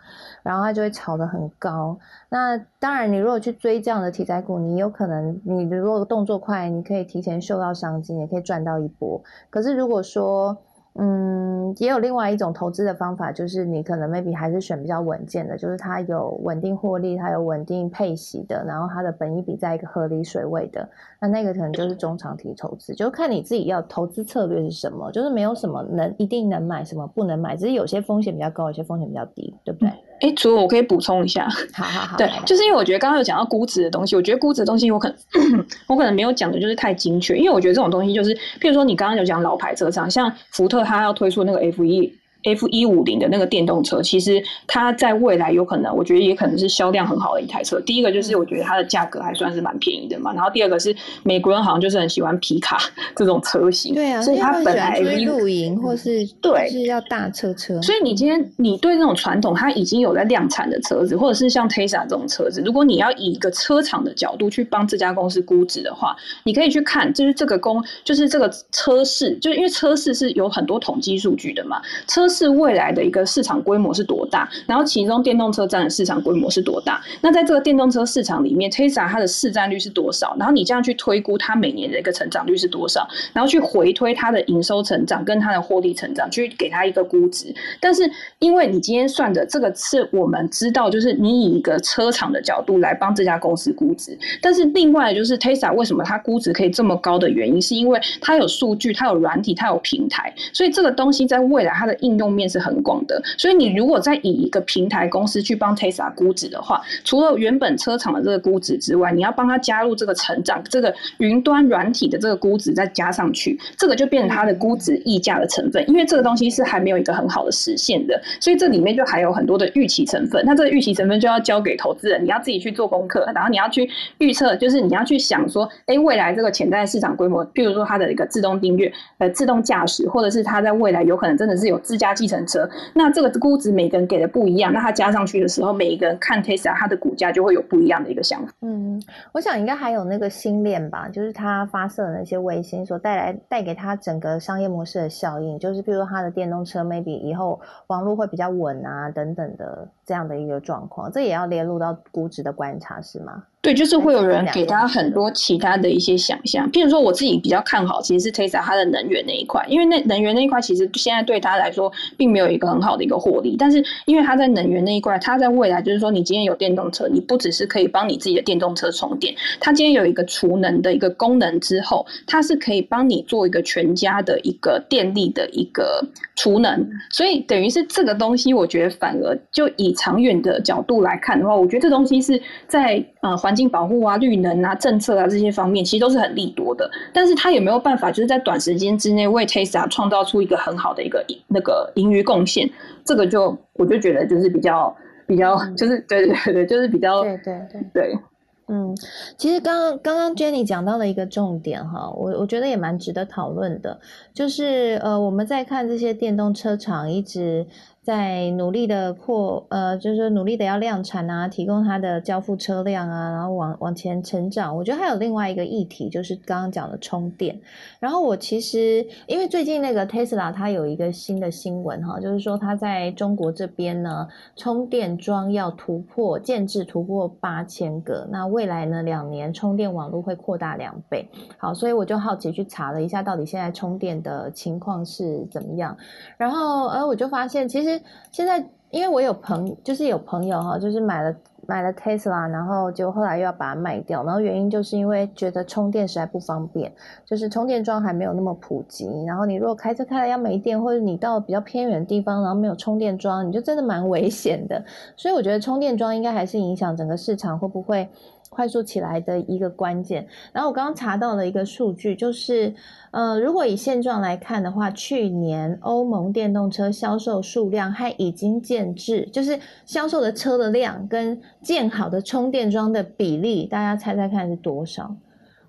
然后它就会炒得很高。那当然，你如果去追这样的题材股，你有可能你如果动作快，你可以提前嗅到商机，也可以赚到一波。可是如果说，嗯，也有另外一种投资的方法，就是你可能 maybe 还是选比较稳健的，就是它有稳定获利，它有稳定配息的，然后它的本益比在一个合理水位的，那那个可能就是中长期投资，就看你自己要投资策略是什么，就是没有什么能一定能买，什么不能买，只是有些风险比较高，有些风险比较低，对不对？哎，除了我可以补充一下，好好好，对，就是因为我觉得刚刚有讲到估值的东西，我觉得估值的东西我可能 我可能没有讲的就是太精确，因为我觉得这种东西就是，譬如说你刚刚有讲老牌车厂，像福特，它要推出那个 F 一。F 一五零的那个电动车，其实它在未来有可能，我觉得也可能是销量很好的一台车。第一个就是我觉得它的价格还算是蛮便宜的嘛，然后第二个是美国人好像就是很喜欢皮卡 这种车型，对啊，所以它本来露营或是对是要大车车。所以你今天你对这种传统它已经有在量产的车子，或者是像 Tesla 这种车子，如果你要以一个车厂的角度去帮这家公司估值的话，你可以去看，就是这个公就是这个车市，就是因为车市是有很多统计数据的嘛，车。是未来的一个市场规模是多大？然后其中电动车占的市场规模是多大？那在这个电动车市场里面，Tesla 它的市占率是多少？然后你这样去推估它每年的一个成长率是多少？然后去回推它的营收成长跟它的获利成长，去给它一个估值。但是因为你今天算的这个是我们知道，就是你以一个车厂的角度来帮这家公司估值。但是另外就是 Tesla 为什么它估值可以这么高的原因，是因为它有数据，它有软体，它有平台，所以这个东西在未来它的应用。用面是很广的。所以你如果再以一个平台公司去帮 Tesla 估值的话，除了原本车厂的这个估值之外，你要帮他加入这个成长这个云端软体的这个估值再加上去，这个就变成它的估值溢价的成分。因为这个东西是还没有一个很好的实现的，所以这里面就还有很多的预期成分。那这个预期成分就要交给投资人，你要自己去做功课，然后你要去预测，就是你要去想说，哎，未来这个潜在市场规模，譬如说它的一个自动订阅、呃自动驾驶，或者是它在未来有可能真的是有自加计程车，那这个估值每个人给的不一样，那它加上去的时候，每一个人看 Tesla 它的股价就会有不一样的一个想法。嗯，我想应该还有那个星链吧，就是它发射的那些卫星所带来带给它整个商业模式的效应，就是比如说它的电动车 maybe 以后网络会比较稳啊等等的这样的一个状况，这也要列入到估值的观察是吗？对，就是会有人给他很多其他的一些想象，譬如说我自己比较看好，其实是 Tesla 它的能源那一块，因为那能源那一块其实现在对他来说并没有一个很好的一个获利，但是因为他在能源那一块，他在未来就是说，你今天有电动车，你不只是可以帮你自己的电动车充电，它今天有一个储能的一个功能之后，它是可以帮你做一个全家的一个电力的一个储能，所以等于是这个东西，我觉得反而就以长远的角度来看的话，我觉得这东西是在呃环。境保护啊、绿能啊、政策啊这些方面，其实都是很利多的。但是它也没有办法，就是在短时间之内为 Tesla 创造出一个很好的一个那个盈余贡献？这个就我就觉得就是比较比较，就是对对对，就是比较对对对对。嗯，其实刚刚刚刚 Jenny 讲到了一个重点哈，我我觉得也蛮值得讨论的，就是呃我们在看这些电动车厂一直。在努力的扩，呃，就是努力的要量产啊，提供它的交付车辆啊，然后往往前成长。我觉得还有另外一个议题，就是刚刚讲的充电。然后我其实因为最近那个 Tesla 它有一个新的新闻哈，就是说它在中国这边呢，充电桩要突破建制突破八千个，那未来呢两年充电网络会扩大两倍。好，所以我就好奇去查了一下，到底现在充电的情况是怎么样。然后，呃，我就发现其实。现在，因为我有朋，就是有朋友哈，就是买了买了 Tesla，然后就后来又要把它卖掉，然后原因就是因为觉得充电实在不方便，就是充电桩还没有那么普及，然后你如果开车开了要没电，或者你到比较偏远的地方，然后没有充电桩，你就真的蛮危险的。所以我觉得充电桩应该还是影响整个市场会不会。快速起来的一个关键。然后我刚刚查到了一个数据，就是，呃，如果以现状来看的话，去年欧盟电动车销售数量和已经建制，就是销售的车的量跟建好的充电桩的比例，大家猜猜看是多少？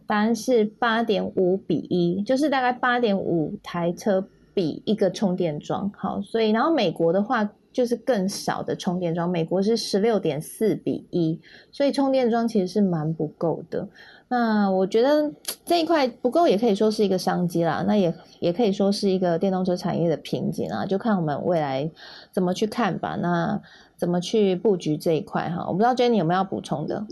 答案是八点五比一，就是大概八点五台车比一个充电桩。好，所以然后美国的话。就是更少的充电桩，美国是十六点四比一，所以充电桩其实是蛮不够的。那我觉得这一块不够，也可以说是一个商机啦。那也也可以说是一个电动车产业的瓶颈啊，就看我们未来怎么去看吧。那怎么去布局这一块哈？我不知道 Jenny 有没有要补充的。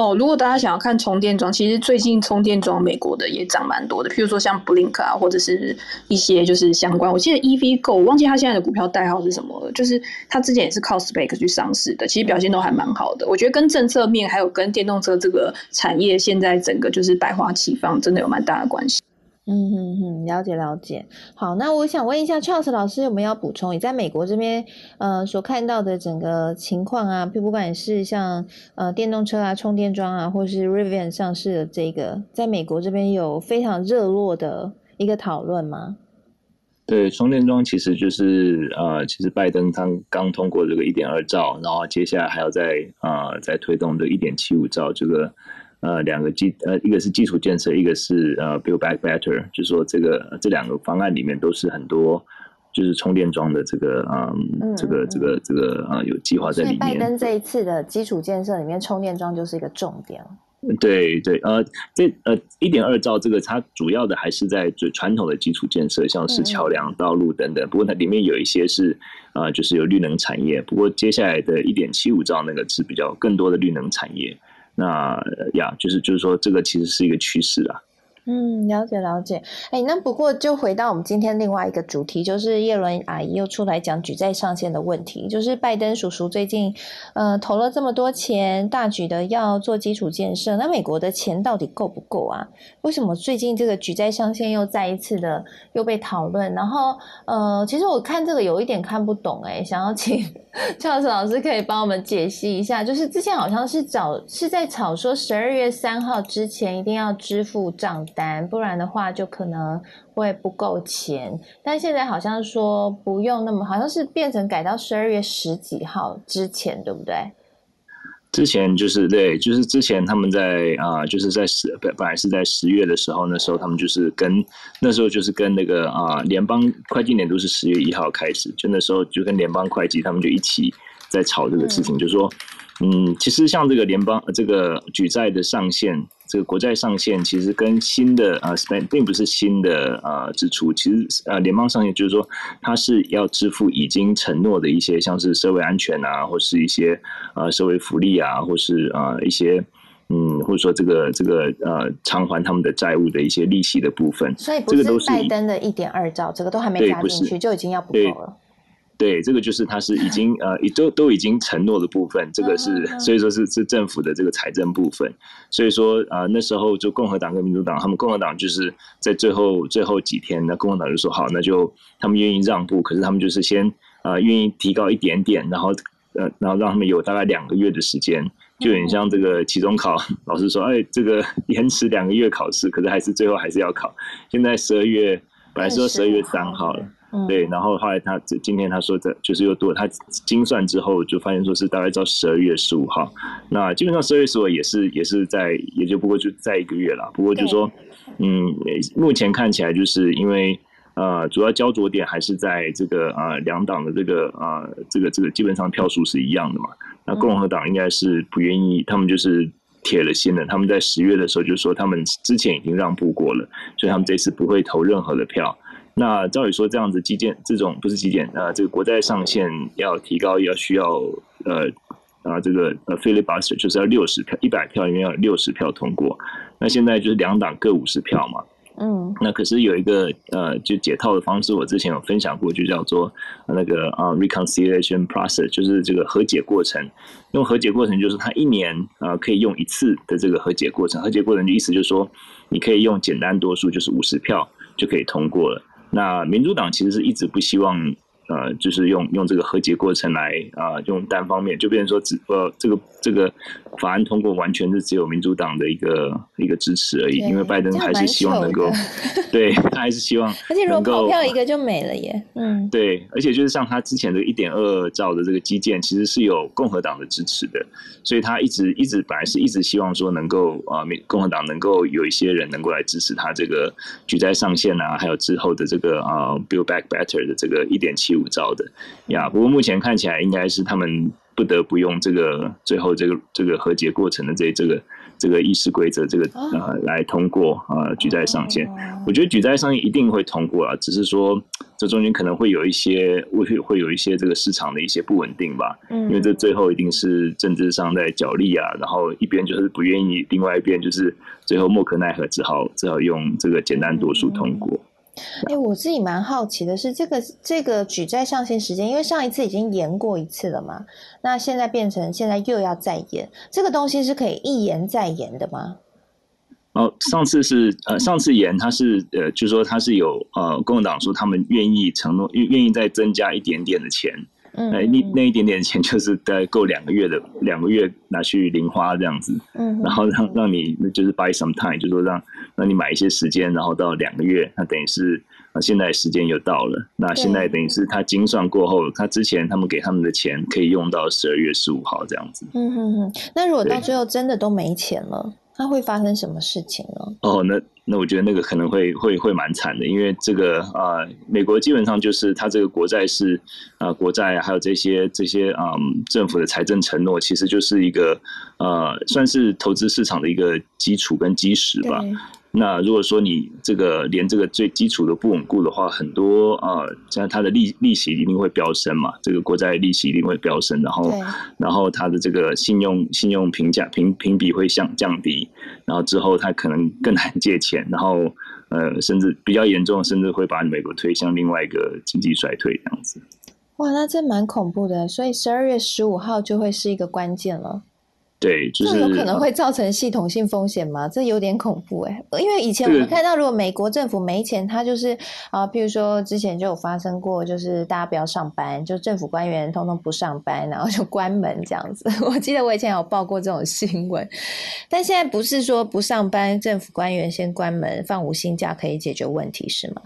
哦，如果大家想要看充电桩，其实最近充电桩美国的也涨蛮多的，譬如说像 Blink 啊，或者是一些就是相关。我记得 EVgo，我忘记它现在的股票代号是什么了，就是它之前也是靠 Spec 去上市的，其实表现都还蛮好的。我觉得跟政策面还有跟电动车这个产业现在整个就是百花齐放，真的有蛮大的关系。嗯哼哼，了解了解。好，那我想问一下 Charles 老师有没有补充？你在美国这边呃所看到的整个情况啊，不管是像呃电动车啊、充电桩啊，或是 Rivian 上市的这个，在美国这边有非常热络的一个讨论吗？对，充电桩其实就是呃，其实拜登他刚通过这个一点二兆，然后接下来还要再呃再推动这一点七五兆这个。呃，两个基呃，一个是基础建设，一个是呃，build back better，就是说这个这两个方案里面都是很多就是充电桩的这个嗯，这个这个这个啊有计划在里面。拜登这一次的基础建设里面，充电桩就是一个重点。对对，呃，这呃一点二兆这个，它主要的还是在最传统的基础建设，像是桥梁、道路等等。不过它里面有一些是啊，就是有绿能产业。不过接下来的一点七五兆那个是比较更多的绿能产业。那呀，就是就是说，这个其实是一个趋势啊。嗯，了解了解。哎，那不过就回到我们今天另外一个主题，就是叶伦阿姨又出来讲举债上限的问题。就是拜登叔叔最近，呃，投了这么多钱，大举的要做基础建设，那美国的钱到底够不够啊？为什么最近这个举债上限又再一次的又被讨论？然后，呃，其实我看这个有一点看不懂，哎，想要请 赵 s 老师可以帮我们解析一下。就是之前好像是找是在吵说十二月三号之前一定要支付账单。不然的话就可能会不够钱，但现在好像说不用那么，好像是变成改到十二月十几号之前，对不对？之前就是对，就是之前他们在啊，就是在十本本来是在十月的时候，那时候他们就是跟那时候就是跟那个啊联邦会计年度是十月一号开始，就那时候就跟联邦会计他们就一起在吵这个事情，就说嗯，其实像这个联邦这个举债的上限。这个国债上限其实跟新的呃 spend 并不是新的呃支出，其实呃联邦上限就是说它是要支付已经承诺的一些像是社会安全啊，或是一些呃社会福利啊，或是呃一些嗯或者说这个这个呃偿还他们的债务的一些利息的部分。所以不是拜登的一点二兆，这个都还没加进去就已经要不够了。对，这个就是它是已经呃，都都已经承诺的部分，这个是所以说是是政府的这个财政部分，所以说啊那时候就共和党跟民主党，他们共和党就是在最后最后几天，那共和党就说好，那就他们愿意让步，可是他们就是先啊愿意提高一点点，然后呃然后让他们有大概两个月的时间，就有点像这个期中考老师说，哎这个 延迟两个月考试，可是还是最后还是要考，现在十二月本来说十二月三号了。对，然后后来他今天他说的，就是又多，他精算之后就发现说是大概到十二月十五号，那基本上十二月十五也是也是在，也就不过就在一个月了。不过就说，嗯，目前看起来就是因为呃，主要焦灼点还是在这个呃两党的这个呃这个这个基本上票数是一样的嘛。那共和党应该是不愿意，他们就是铁了心了，他们在十月的时候就说他们之前已经让步过了，所以他们这次不会投任何的票。那照理说，这样子基建这种不是基建啊，这个国债上限要提高，要需要呃啊这个呃 filibuster 就是要六十票，一百票里面要六十票通过。那现在就是两党各五十票嘛，嗯，那可是有一个呃就解套的方式，我之前有分享过，就叫做那个啊 reconciliation process，就是这个和解过程。用和解过程就是他一年啊可以用一次的这个和解过程，和解过程的意思就是说，你可以用简单多数，就是五十票就可以通过了。那民主党其实是一直不希望，呃，就是用用这个和解过程来啊，用单方面就变成说只呃这个这个法案通过完全是只有民主党的一个一个支持而已，因为拜登还是希望能够，对他还是希望，而且如果投票一个就没了耶，嗯，对，而且就是像他之前的一点二兆的这个基建，其实是有共和党的支持的，所以他一直一直本来是一直希望说能够啊，共和党能够有一些人能够来支持他这个举债上限啊，还有之后的这个啊 Build Back Better 的这个一点七五兆的呀，不过目前看起来应该是他们。不得不用这个最后这个这个和解过程的这这个这个议事规则这个呃来通过啊举债上限，我觉得举债上限一定会通过啊，只是说这中间可能会有一些会会有一些这个市场的一些不稳定吧，嗯因为这最后一定是政治上在角力啊，然后一边就是不愿意，另外一边就是最后莫可奈何，只好只好用这个简单多数通过。哎，我自己蛮好奇的是，这个这个举债上限时间，因为上一次已经延过一次了嘛，那现在变成现在又要再延，这个东西是可以一延再延的吗？哦，上次是呃，上次延他是呃，就说他是有呃，共和党说他们愿意承诺，愿愿意再增加一点点的钱。嗯，那那一点点钱就是大概够两个月的，两个月拿去零花这样子。嗯，然后让让你就是 buy some time，就说让让你买一些时间，然后到两个月，那等于是啊，现在时间又到了。那现在等于是他精算过后，他之前他们给他们的钱可以用到十二月十五号这样子。嗯哼哼，那如果到最后真的都没钱了？那会发生什么事情呢？哦，那那我觉得那个可能会会会蛮惨的，因为这个啊，美国基本上就是它这个国债是啊，国债还有这些这些啊，政府的财政承诺，其实就是一个呃，算是投资市场的一个基础跟基石吧。那如果说你这个连这个最基础都不稳固的话，很多啊，像它的利利息一定会飙升嘛，这个国债利息一定会飙升，然后然后它的这个信用信用评价评评比会降降低，然后之后它可能更难借钱，然后呃，甚至比较严重，甚至会把美国推向另外一个经济衰退这样子。哇，那这蛮恐怖的，所以十二月十五号就会是一个关键了。对，就是有可能会造成系统性风险吗？这有点恐怖哎，因为以前我们看到，如果美国政府没钱，他就是啊，譬如说之前就有发生过，就是大家不要上班，就政府官员通通不上班，然后就关门这样子。我记得我以前有报过这种新闻，但现在不是说不上班，政府官员先关门放五薪假可以解决问题是吗？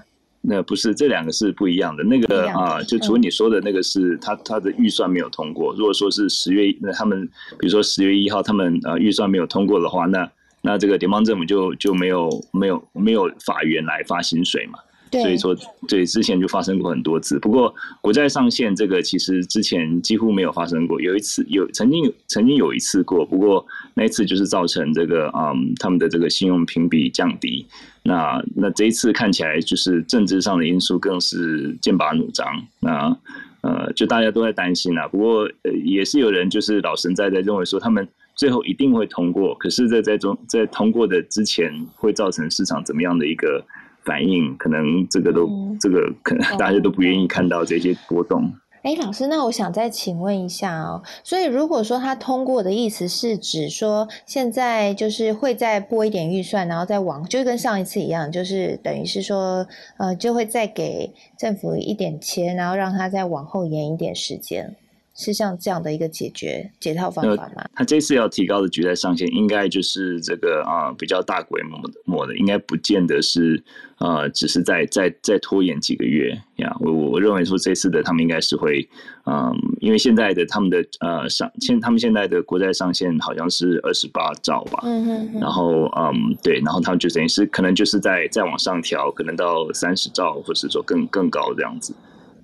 那不是这两个是不一样的，那个啊，就除了你说的那个是他他的预算没有通过。如果说是十月，那他们比如说十月一号他们呃预算没有通过的话，那那这个联邦政府就就没有没有没有法源来发薪水嘛。所以说，对之前就发生过很多次。不过国债上限这个其实之前几乎没有发生过，有一次有曾经有曾经有一次过，不过那一次就是造成这个嗯他们的这个信用评比降低。那那这一次看起来就是政治上的因素更是剑拔弩张，那呃就大家都在担心啊。不过呃也是有人就是老神在在认为说他们最后一定会通过，可是，在在中在通过的之前会造成市场怎么样的一个反应，可能这个都这个可能大家都不愿意看到这些波动。哎，老师，那我想再请问一下哦。所以，如果说他通过的意思是指说，现在就是会再拨一点预算，然后再往，就跟上一次一样，就是等于是说，呃，就会再给政府一点钱，然后让他再往后延一点时间。是像这样的一个解决解套方法吗？他这次要提高的举债上限，应该就是这个啊比较大规模的，应该不见得是呃只是在在在拖延几个月呀。我我认为说这次的他们应该是会嗯，因为现在的他们的呃上现他们现在的国债上限好像是二十八兆吧，嗯嗯，然后嗯对，然后他们就等于是可能就是在再往上调，可能到三十兆，或是说更更高这样子。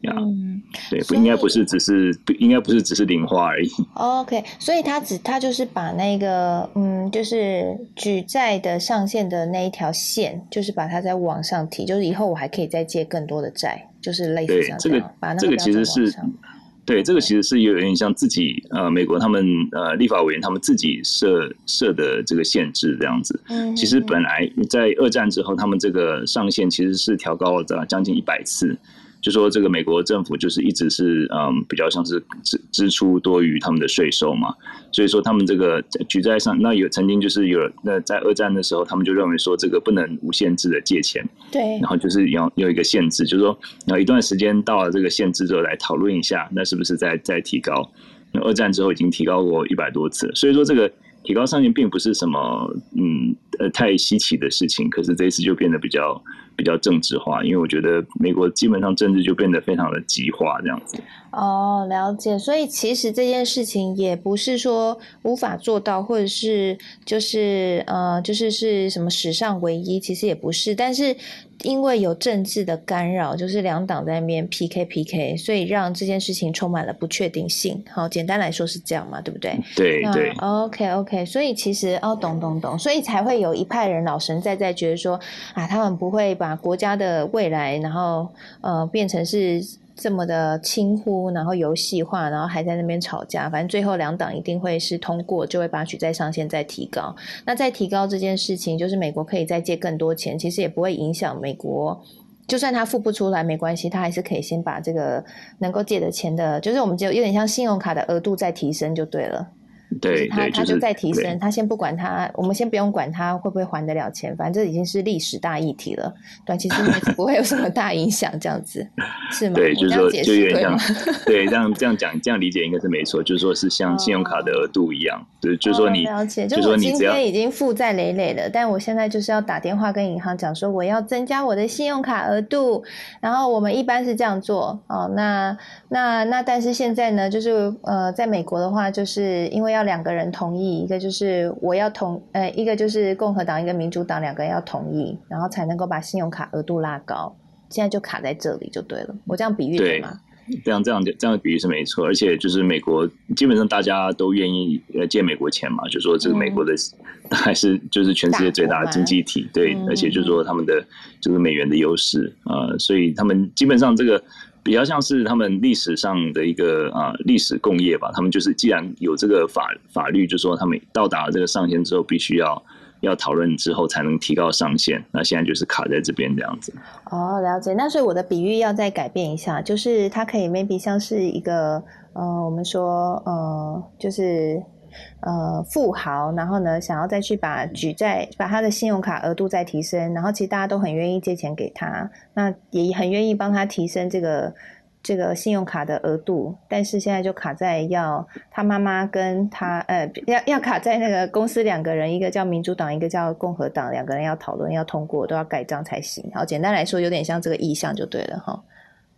嗯，对，不应该不是只是不应该不是只是零花而已。OK，所以他只他就是把那个嗯，就是举债的上限的那一条线，就是把它再往上提，就是以后我还可以再借更多的债，就是类似这样。把那个其实是对这个其实是有点像自己呃，美国他们呃立法委员他们自己设设的这个限制这样子。嗯，其实本来在二战之后，他们这个上限其实是调高了将近一百次。就说这个美国政府就是一直是嗯比较像是支支出多于他们的税收嘛，所以说他们这个举债上那有曾经就是有那在二战的时候，他们就认为说这个不能无限制的借钱，对，然后就是要有一个限制，就是说然后一段时间到了这个限制之后来讨论一下，那是不是再再提高？那二战之后已经提高过一百多次，所以说这个提高上限并不是什么嗯呃太稀奇的事情，可是这一次就变得比较。比较政治化，因为我觉得美国基本上政治就变得非常的极化这样子。哦，了解。所以其实这件事情也不是说无法做到，或者是就是呃，就是是什么史上唯一，其实也不是。但是因为有政治的干扰，就是两党在那边 PK PK，所以让这件事情充满了不确定性。好，简单来说是这样嘛，对不对？对对。OK OK，所以其实哦，懂懂懂，所以才会有一派人老神在在觉得说啊，他们不会把。国家的未来，然后呃变成是这么的轻忽，然后游戏化，然后还在那边吵架，反正最后两党一定会是通过，就会把举债上限再提高。那再提高这件事情，就是美国可以再借更多钱，其实也不会影响美国，就算他付不出来没关系，他还是可以先把这个能够借的钱的，就是我们就有点像信用卡的额度再提升就对了。对，他他就在提升，他先不管他，我们先不用管他会不会还得了钱，反正这已经是历史大议题了，短期之内不会有什么大影响，这样子是吗？对，就是说就有点像，对，这样这样讲，这样理解应该是没错，就是说是像信用卡的额度一样，对，就是说你了解，就是我今天已经负债累累了，但我现在就是要打电话跟银行讲说我要增加我的信用卡额度，然后我们一般是这样做哦，那那那但是现在呢，就是呃，在美国的话，就是因为要。要两个人同意，一个就是我要同，呃，一个就是共和党，一个民主党，两个人要同意，然后才能够把信用卡额度拉高。现在就卡在这里就对了。我这样比喻对吗？这样这样这样的比喻是没错，而且就是美国基本上大家都愿意呃借美国钱嘛，就说这个美国的还是就是全世界最大的经济体，对，而且就是说他们的就是美元的优势啊，所以他们基本上这个比较像是他们历史上的一个啊历史共业吧，他们就是既然有这个法法律，就说他们到达这个上限之后，必须要。要讨论之后才能提高上限，那现在就是卡在这边这样子。哦，了解。那所以我的比喻要再改变一下，就是它可以 maybe 像是一个呃，我们说呃，就是呃富豪，然后呢想要再去把举债，把他的信用卡额度再提升，然后其实大家都很愿意借钱给他，那也很愿意帮他提升这个。这个信用卡的额度，但是现在就卡在要他妈妈跟他呃要要卡在那个公司两个人，一个叫民主党，一个叫共和党，两个人要讨论要通过都要盖章才行。好，简单来说，有点像这个意向就对了哈。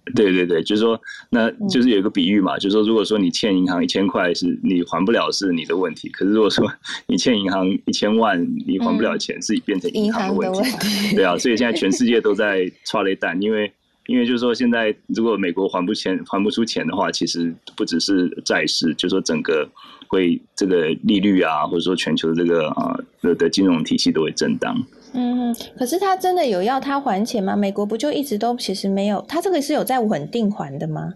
对对对，就是说，那就是有一个比喻嘛，就是说，如果说你欠银行一千块，是你还不了是你的问题；可是如果说 你欠银行一千万，你还不了钱，是变成银行的问题。对啊，所以现在全世界都在抓雷弹，因为。因为就是说，现在如果美国还不钱、还不出钱的话，其实不只是债市，就是说整个会这个利率啊，或者说全球这个啊的的金融体系都会震荡。嗯，可是他真的有要他还钱吗？美国不就一直都其实没有，他这个是有在稳定还的吗？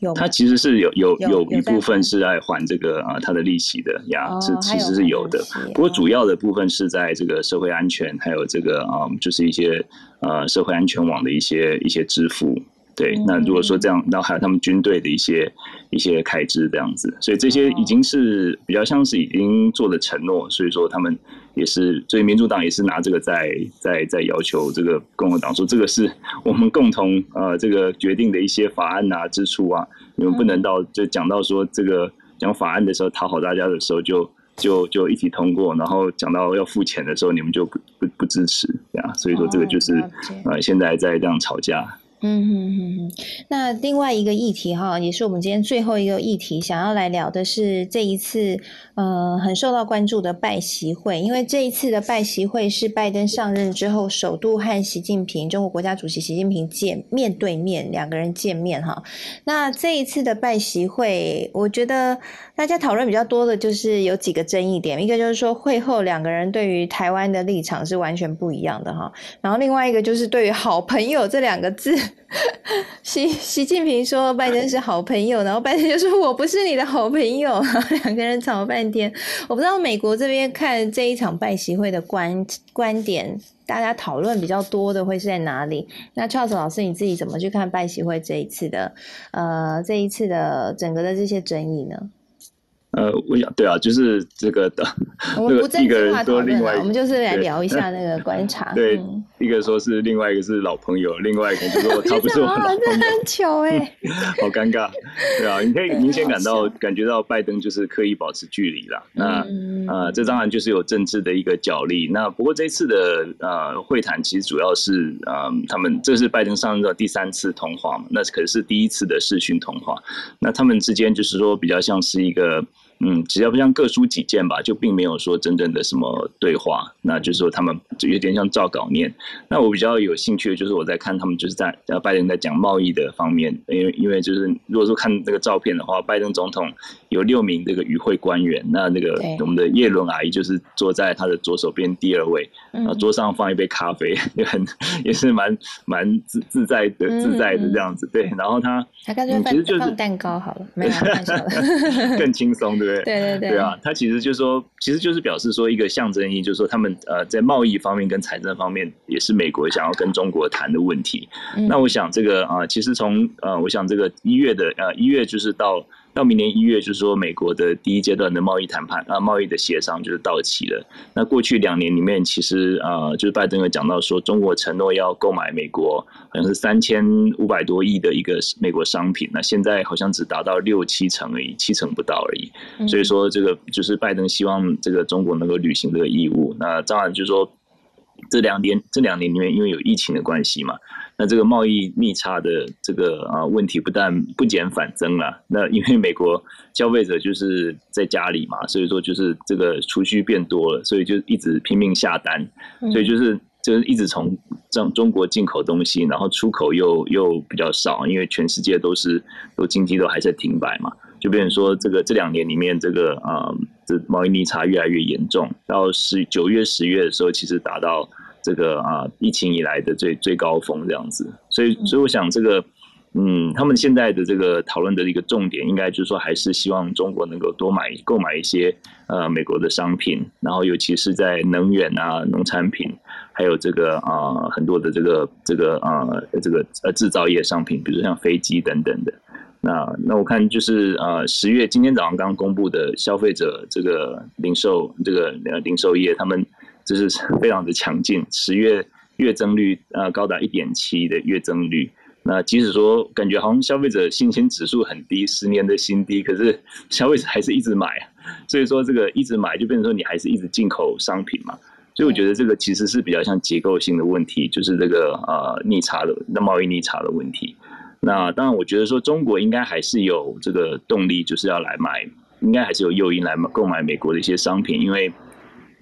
有他其实是有有有一部分是在还这个啊，他的利息的呀，是其实是有的。不过主要的部分是在这个社会安全，还有这个啊，就是一些呃社会安全网的一些一些支付。对，那如果说这样，然后还有他们军队的一些一些开支这样子，所以这些已经是比较像是已经做了承诺，所以说他们也是，所以民主党也是拿这个在在在要求这个共和党说，这个是我们共同呃这个决定的一些法案啊支出啊，你们不能到就讲到说这个讲法案的时候讨好大家的时候就就就一起通过，然后讲到要付钱的时候你们就不不不支持，这样，所以说这个就是呃现在在这样吵架。嗯哼哼哼，那另外一个议题哈，也是我们今天最后一个议题，想要来聊的是这一次呃很受到关注的拜习会，因为这一次的拜习会是拜登上任之后首度和习近平中国国家主席习近平见面对面两个人见面哈。那这一次的拜习会，我觉得大家讨论比较多的就是有几个争议点，一个就是说会后两个人对于台湾的立场是完全不一样的哈，然后另外一个就是对于好朋友这两个字。习习近平说拜登是好朋友，然后拜登就说我不是你的好朋友，两个人吵了半天。我不知道美国这边看这一场拜习会的观观点，大家讨论比较多的会是在哪里？那 Charles 老师你自己怎么去看拜习会这一次的呃这一次的整个的这些争议呢？呃，我想对啊，就是这个的，我们 不正式化讨论了，我们就是来聊一下 那个观察。对，一个说是另外一个是老朋友，另外一个就说 他不是我老朋友，很糗哎，好尴尬。对啊，你可以明显感到感觉到拜登就是刻意保持距离了。那呃，这当然就是有政治的一个角力。那不过这次的呃会谈其实主要是呃他们这是拜登上任的第三次通话嘛，那可是第一次的视讯通话。那他们之间就是说比较像是一个。嗯，只要不像各抒己见吧，就并没有说真正的什么对话。那就是说他们就有点像照稿念。那我比较有兴趣的就是我在看他们就是在呃拜登在讲贸易的方面，因为因为就是如果说看那个照片的话，拜登总统有六名这个与会官员，那那个我们的叶伦阿姨就是坐在他的左手边第二位，然后桌上放一杯咖啡，也很也是蛮蛮自自在的自在的这样子。对，然后他他干脆放放蛋糕好了，没有 更轻松。对对对对，对啊，他其实就是说，其实就是表示说一个象征意义，就是说他们呃在贸易方面跟财政方面也是美国想要跟中国谈的问题。那我想这个啊，其实从呃，我想这个一月的呃一月就是到。到明年一月，就是说美国的第一阶段的贸易谈判啊，贸易的协商就是到期了。那过去两年里面，其实啊，就是拜登有讲到说，中国承诺要购买美国好像是三千五百多亿的一个美国商品，那现在好像只达到六七成而已，七成不到而已。所以说，这个就是拜登希望这个中国能够履行这个义务。那当然就是说，这两年这两年里面，因为有疫情的关系嘛。那这个贸易逆差的这个啊问题不但不减反增了，那因为美国消费者就是在家里嘛，所以说就是这个储蓄变多了，所以就一直拼命下单，所以就是就是一直从中中国进口东西，然后出口又又比较少，因为全世界都是都经济都还在停摆嘛，就变成说这个这两年里面这个啊这贸易逆差越来越严重，到十九月十月的时候，其实达到这个啊疫情以来的最最高峰这样子，所以所以我想这个。嗯，他们现在的这个讨论的一个重点，应该就是说，还是希望中国能够多买购买一些呃美国的商品，然后尤其是在能源啊、农产品，还有这个啊很多的这个这个啊这个呃制造业商品，比如像飞机等等的。那那我看就是呃十月今天早上刚公布的消费者这个零售这个零售业，他们就是非常的强劲，十月月增率呃高达一点七的月增率。那即使说感觉好像消费者信心指数很低，十年的新低，可是消费者还是一直买，所以说这个一直买就变成说你还是一直进口商品嘛，所以我觉得这个其实是比较像结构性的问题，就是这个呃逆差的那贸易逆差的问题。那当然，我觉得说中国应该还是有这个动力，就是要来买，应该还是有诱因来购买美国的一些商品，因为。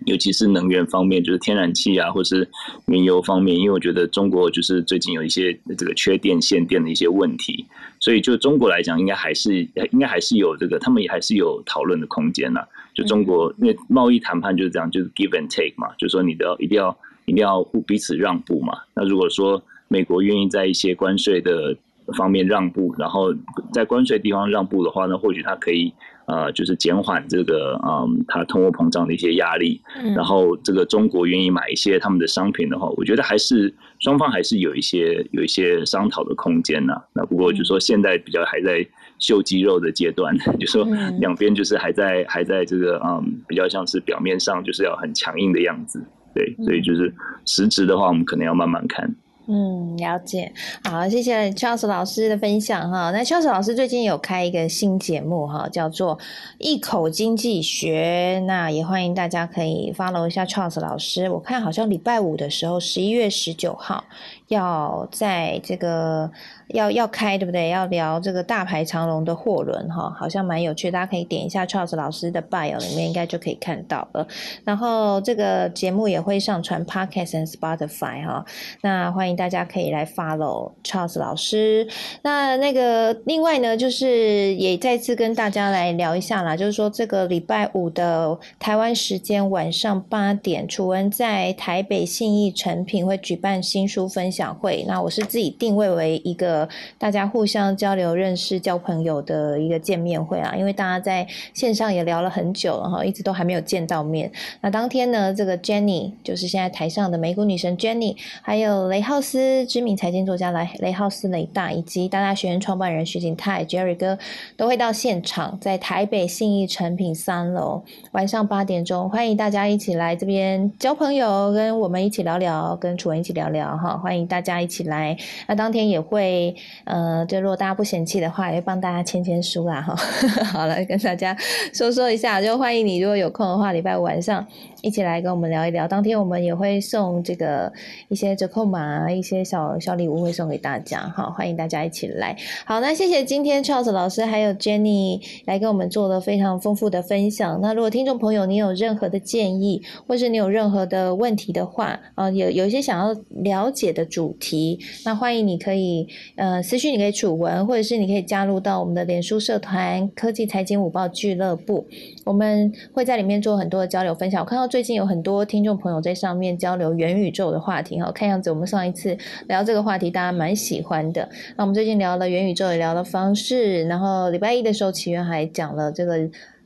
尤其是能源方面，就是天然气啊，或是原油方面，因为我觉得中国就是最近有一些这个缺电限电的一些问题，所以就中国来讲，应该还是应该还是有这个，他们也还是有讨论的空间呐。就中国，因为贸易谈判就是这样，就是 give and take 嘛，就是说你都要一定要一定要互彼此让步嘛。那如果说美国愿意在一些关税的方面让步，然后在关税地方让步的话，呢或许它可以。呃，就是减缓这个嗯，它通货膨胀的一些压力，然后这个中国愿意买一些他们的商品的话，我觉得还是双方还是有一些有一些商讨的空间呐。那不过就说现在比较还在秀肌肉的阶段，就说两边就是还在还在这个嗯，比较像是表面上就是要很强硬的样子，对，所以就是实质的话，我们可能要慢慢看。嗯，了解。好，谢谢 Charles 老师的分享哈。那 Charles 老师最近有开一个新节目哈，叫做《一口经济学》，那也欢迎大家可以 follow 一下 Charles 老师。我看好像礼拜五的时候，十一月十九号要在这个。要要开对不对？要聊这个大排长龙的货轮哈，好像蛮有趣，大家可以点一下 Charles 老师的 bio 里面应该就可以看到了。然后这个节目也会上传 Podcast 和 Spotify 哈，那欢迎大家可以来 follow Charles 老师。那那个另外呢，就是也再次跟大家来聊一下啦，就是说这个礼拜五的台湾时间晚上八点，楚文在台北信义成品会举办新书分享会。那我是自己定位为一个。大家互相交流、认识、交朋友的一个见面会啊，因为大家在线上也聊了很久了哈，一直都还没有见到面。那当天呢，这个 Jenny 就是现在台上的美股女神 Jenny，还有雷浩斯知名财经作家来雷浩斯雷大，以及大大学院创办人徐景泰 Jerry 哥都会到现场，在台北信义诚品三楼，晚上八点钟，欢迎大家一起来这边交朋友，跟我们一起聊聊，跟楚文一起聊聊哈，欢迎大家一起来。那当天也会。呃，就如果大家不嫌弃的话，也帮大家签签书啦哈。好了，跟大家说说一下，就欢迎你，如果有空的话，礼拜五晚上。一起来跟我们聊一聊，当天我们也会送这个一些折扣码，一些小小礼物会送给大家，好，欢迎大家一起来。好，那谢谢今天 Charles 老师还有 Jenny 来跟我们做了非常丰富的分享。那如果听众朋友你有任何的建议，或是你有任何的问题的话，啊，有有一些想要了解的主题，那欢迎你可以呃私讯你可以楚文，或者是你可以加入到我们的脸书社团科技财经午报俱乐部，我们会在里面做很多的交流分享。我看到。最近有很多听众朋友在上面交流元宇宙的话题哈，看样子我们上一次聊这个话题大家蛮喜欢的。那我们最近聊了元宇宙，也聊了方式，然后礼拜一的时候，奇源还讲了这个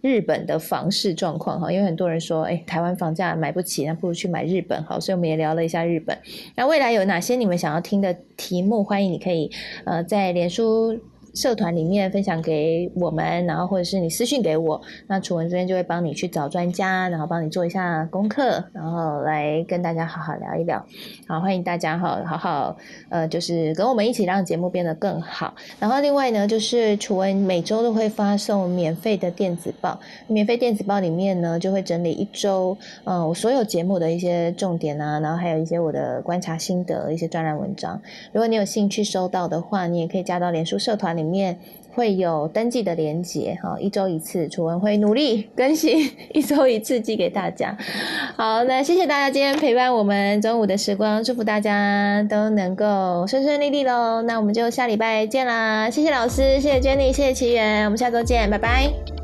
日本的房市状况哈，因为很多人说，哎，台湾房价买不起，那不如去买日本好，所以我们也聊了一下日本。那未来有哪些你们想要听的题目，欢迎你可以呃在脸书。社团里面分享给我们，然后或者是你私信给我，那楚文这边就会帮你去找专家，然后帮你做一下功课，然后来跟大家好好聊一聊。好，欢迎大家哈，好好呃，就是跟我们一起让节目变得更好。然后另外呢，就是楚文每周都会发送免费的电子报，免费电子报里面呢就会整理一周嗯我所有节目的一些重点啊，然后还有一些我的观察心得一些专栏文章。如果你有兴趣收到的话，你也可以加到脸书社团里。里面会有登记的连结哈，一周一次，楚文会努力更新，一周一次寄给大家。好，那谢谢大家今天陪伴我们中午的时光，祝福大家都能够顺顺利利喽。那我们就下礼拜见啦，谢谢老师，谢谢 Jenny，谢谢奇缘，我们下周见，拜拜。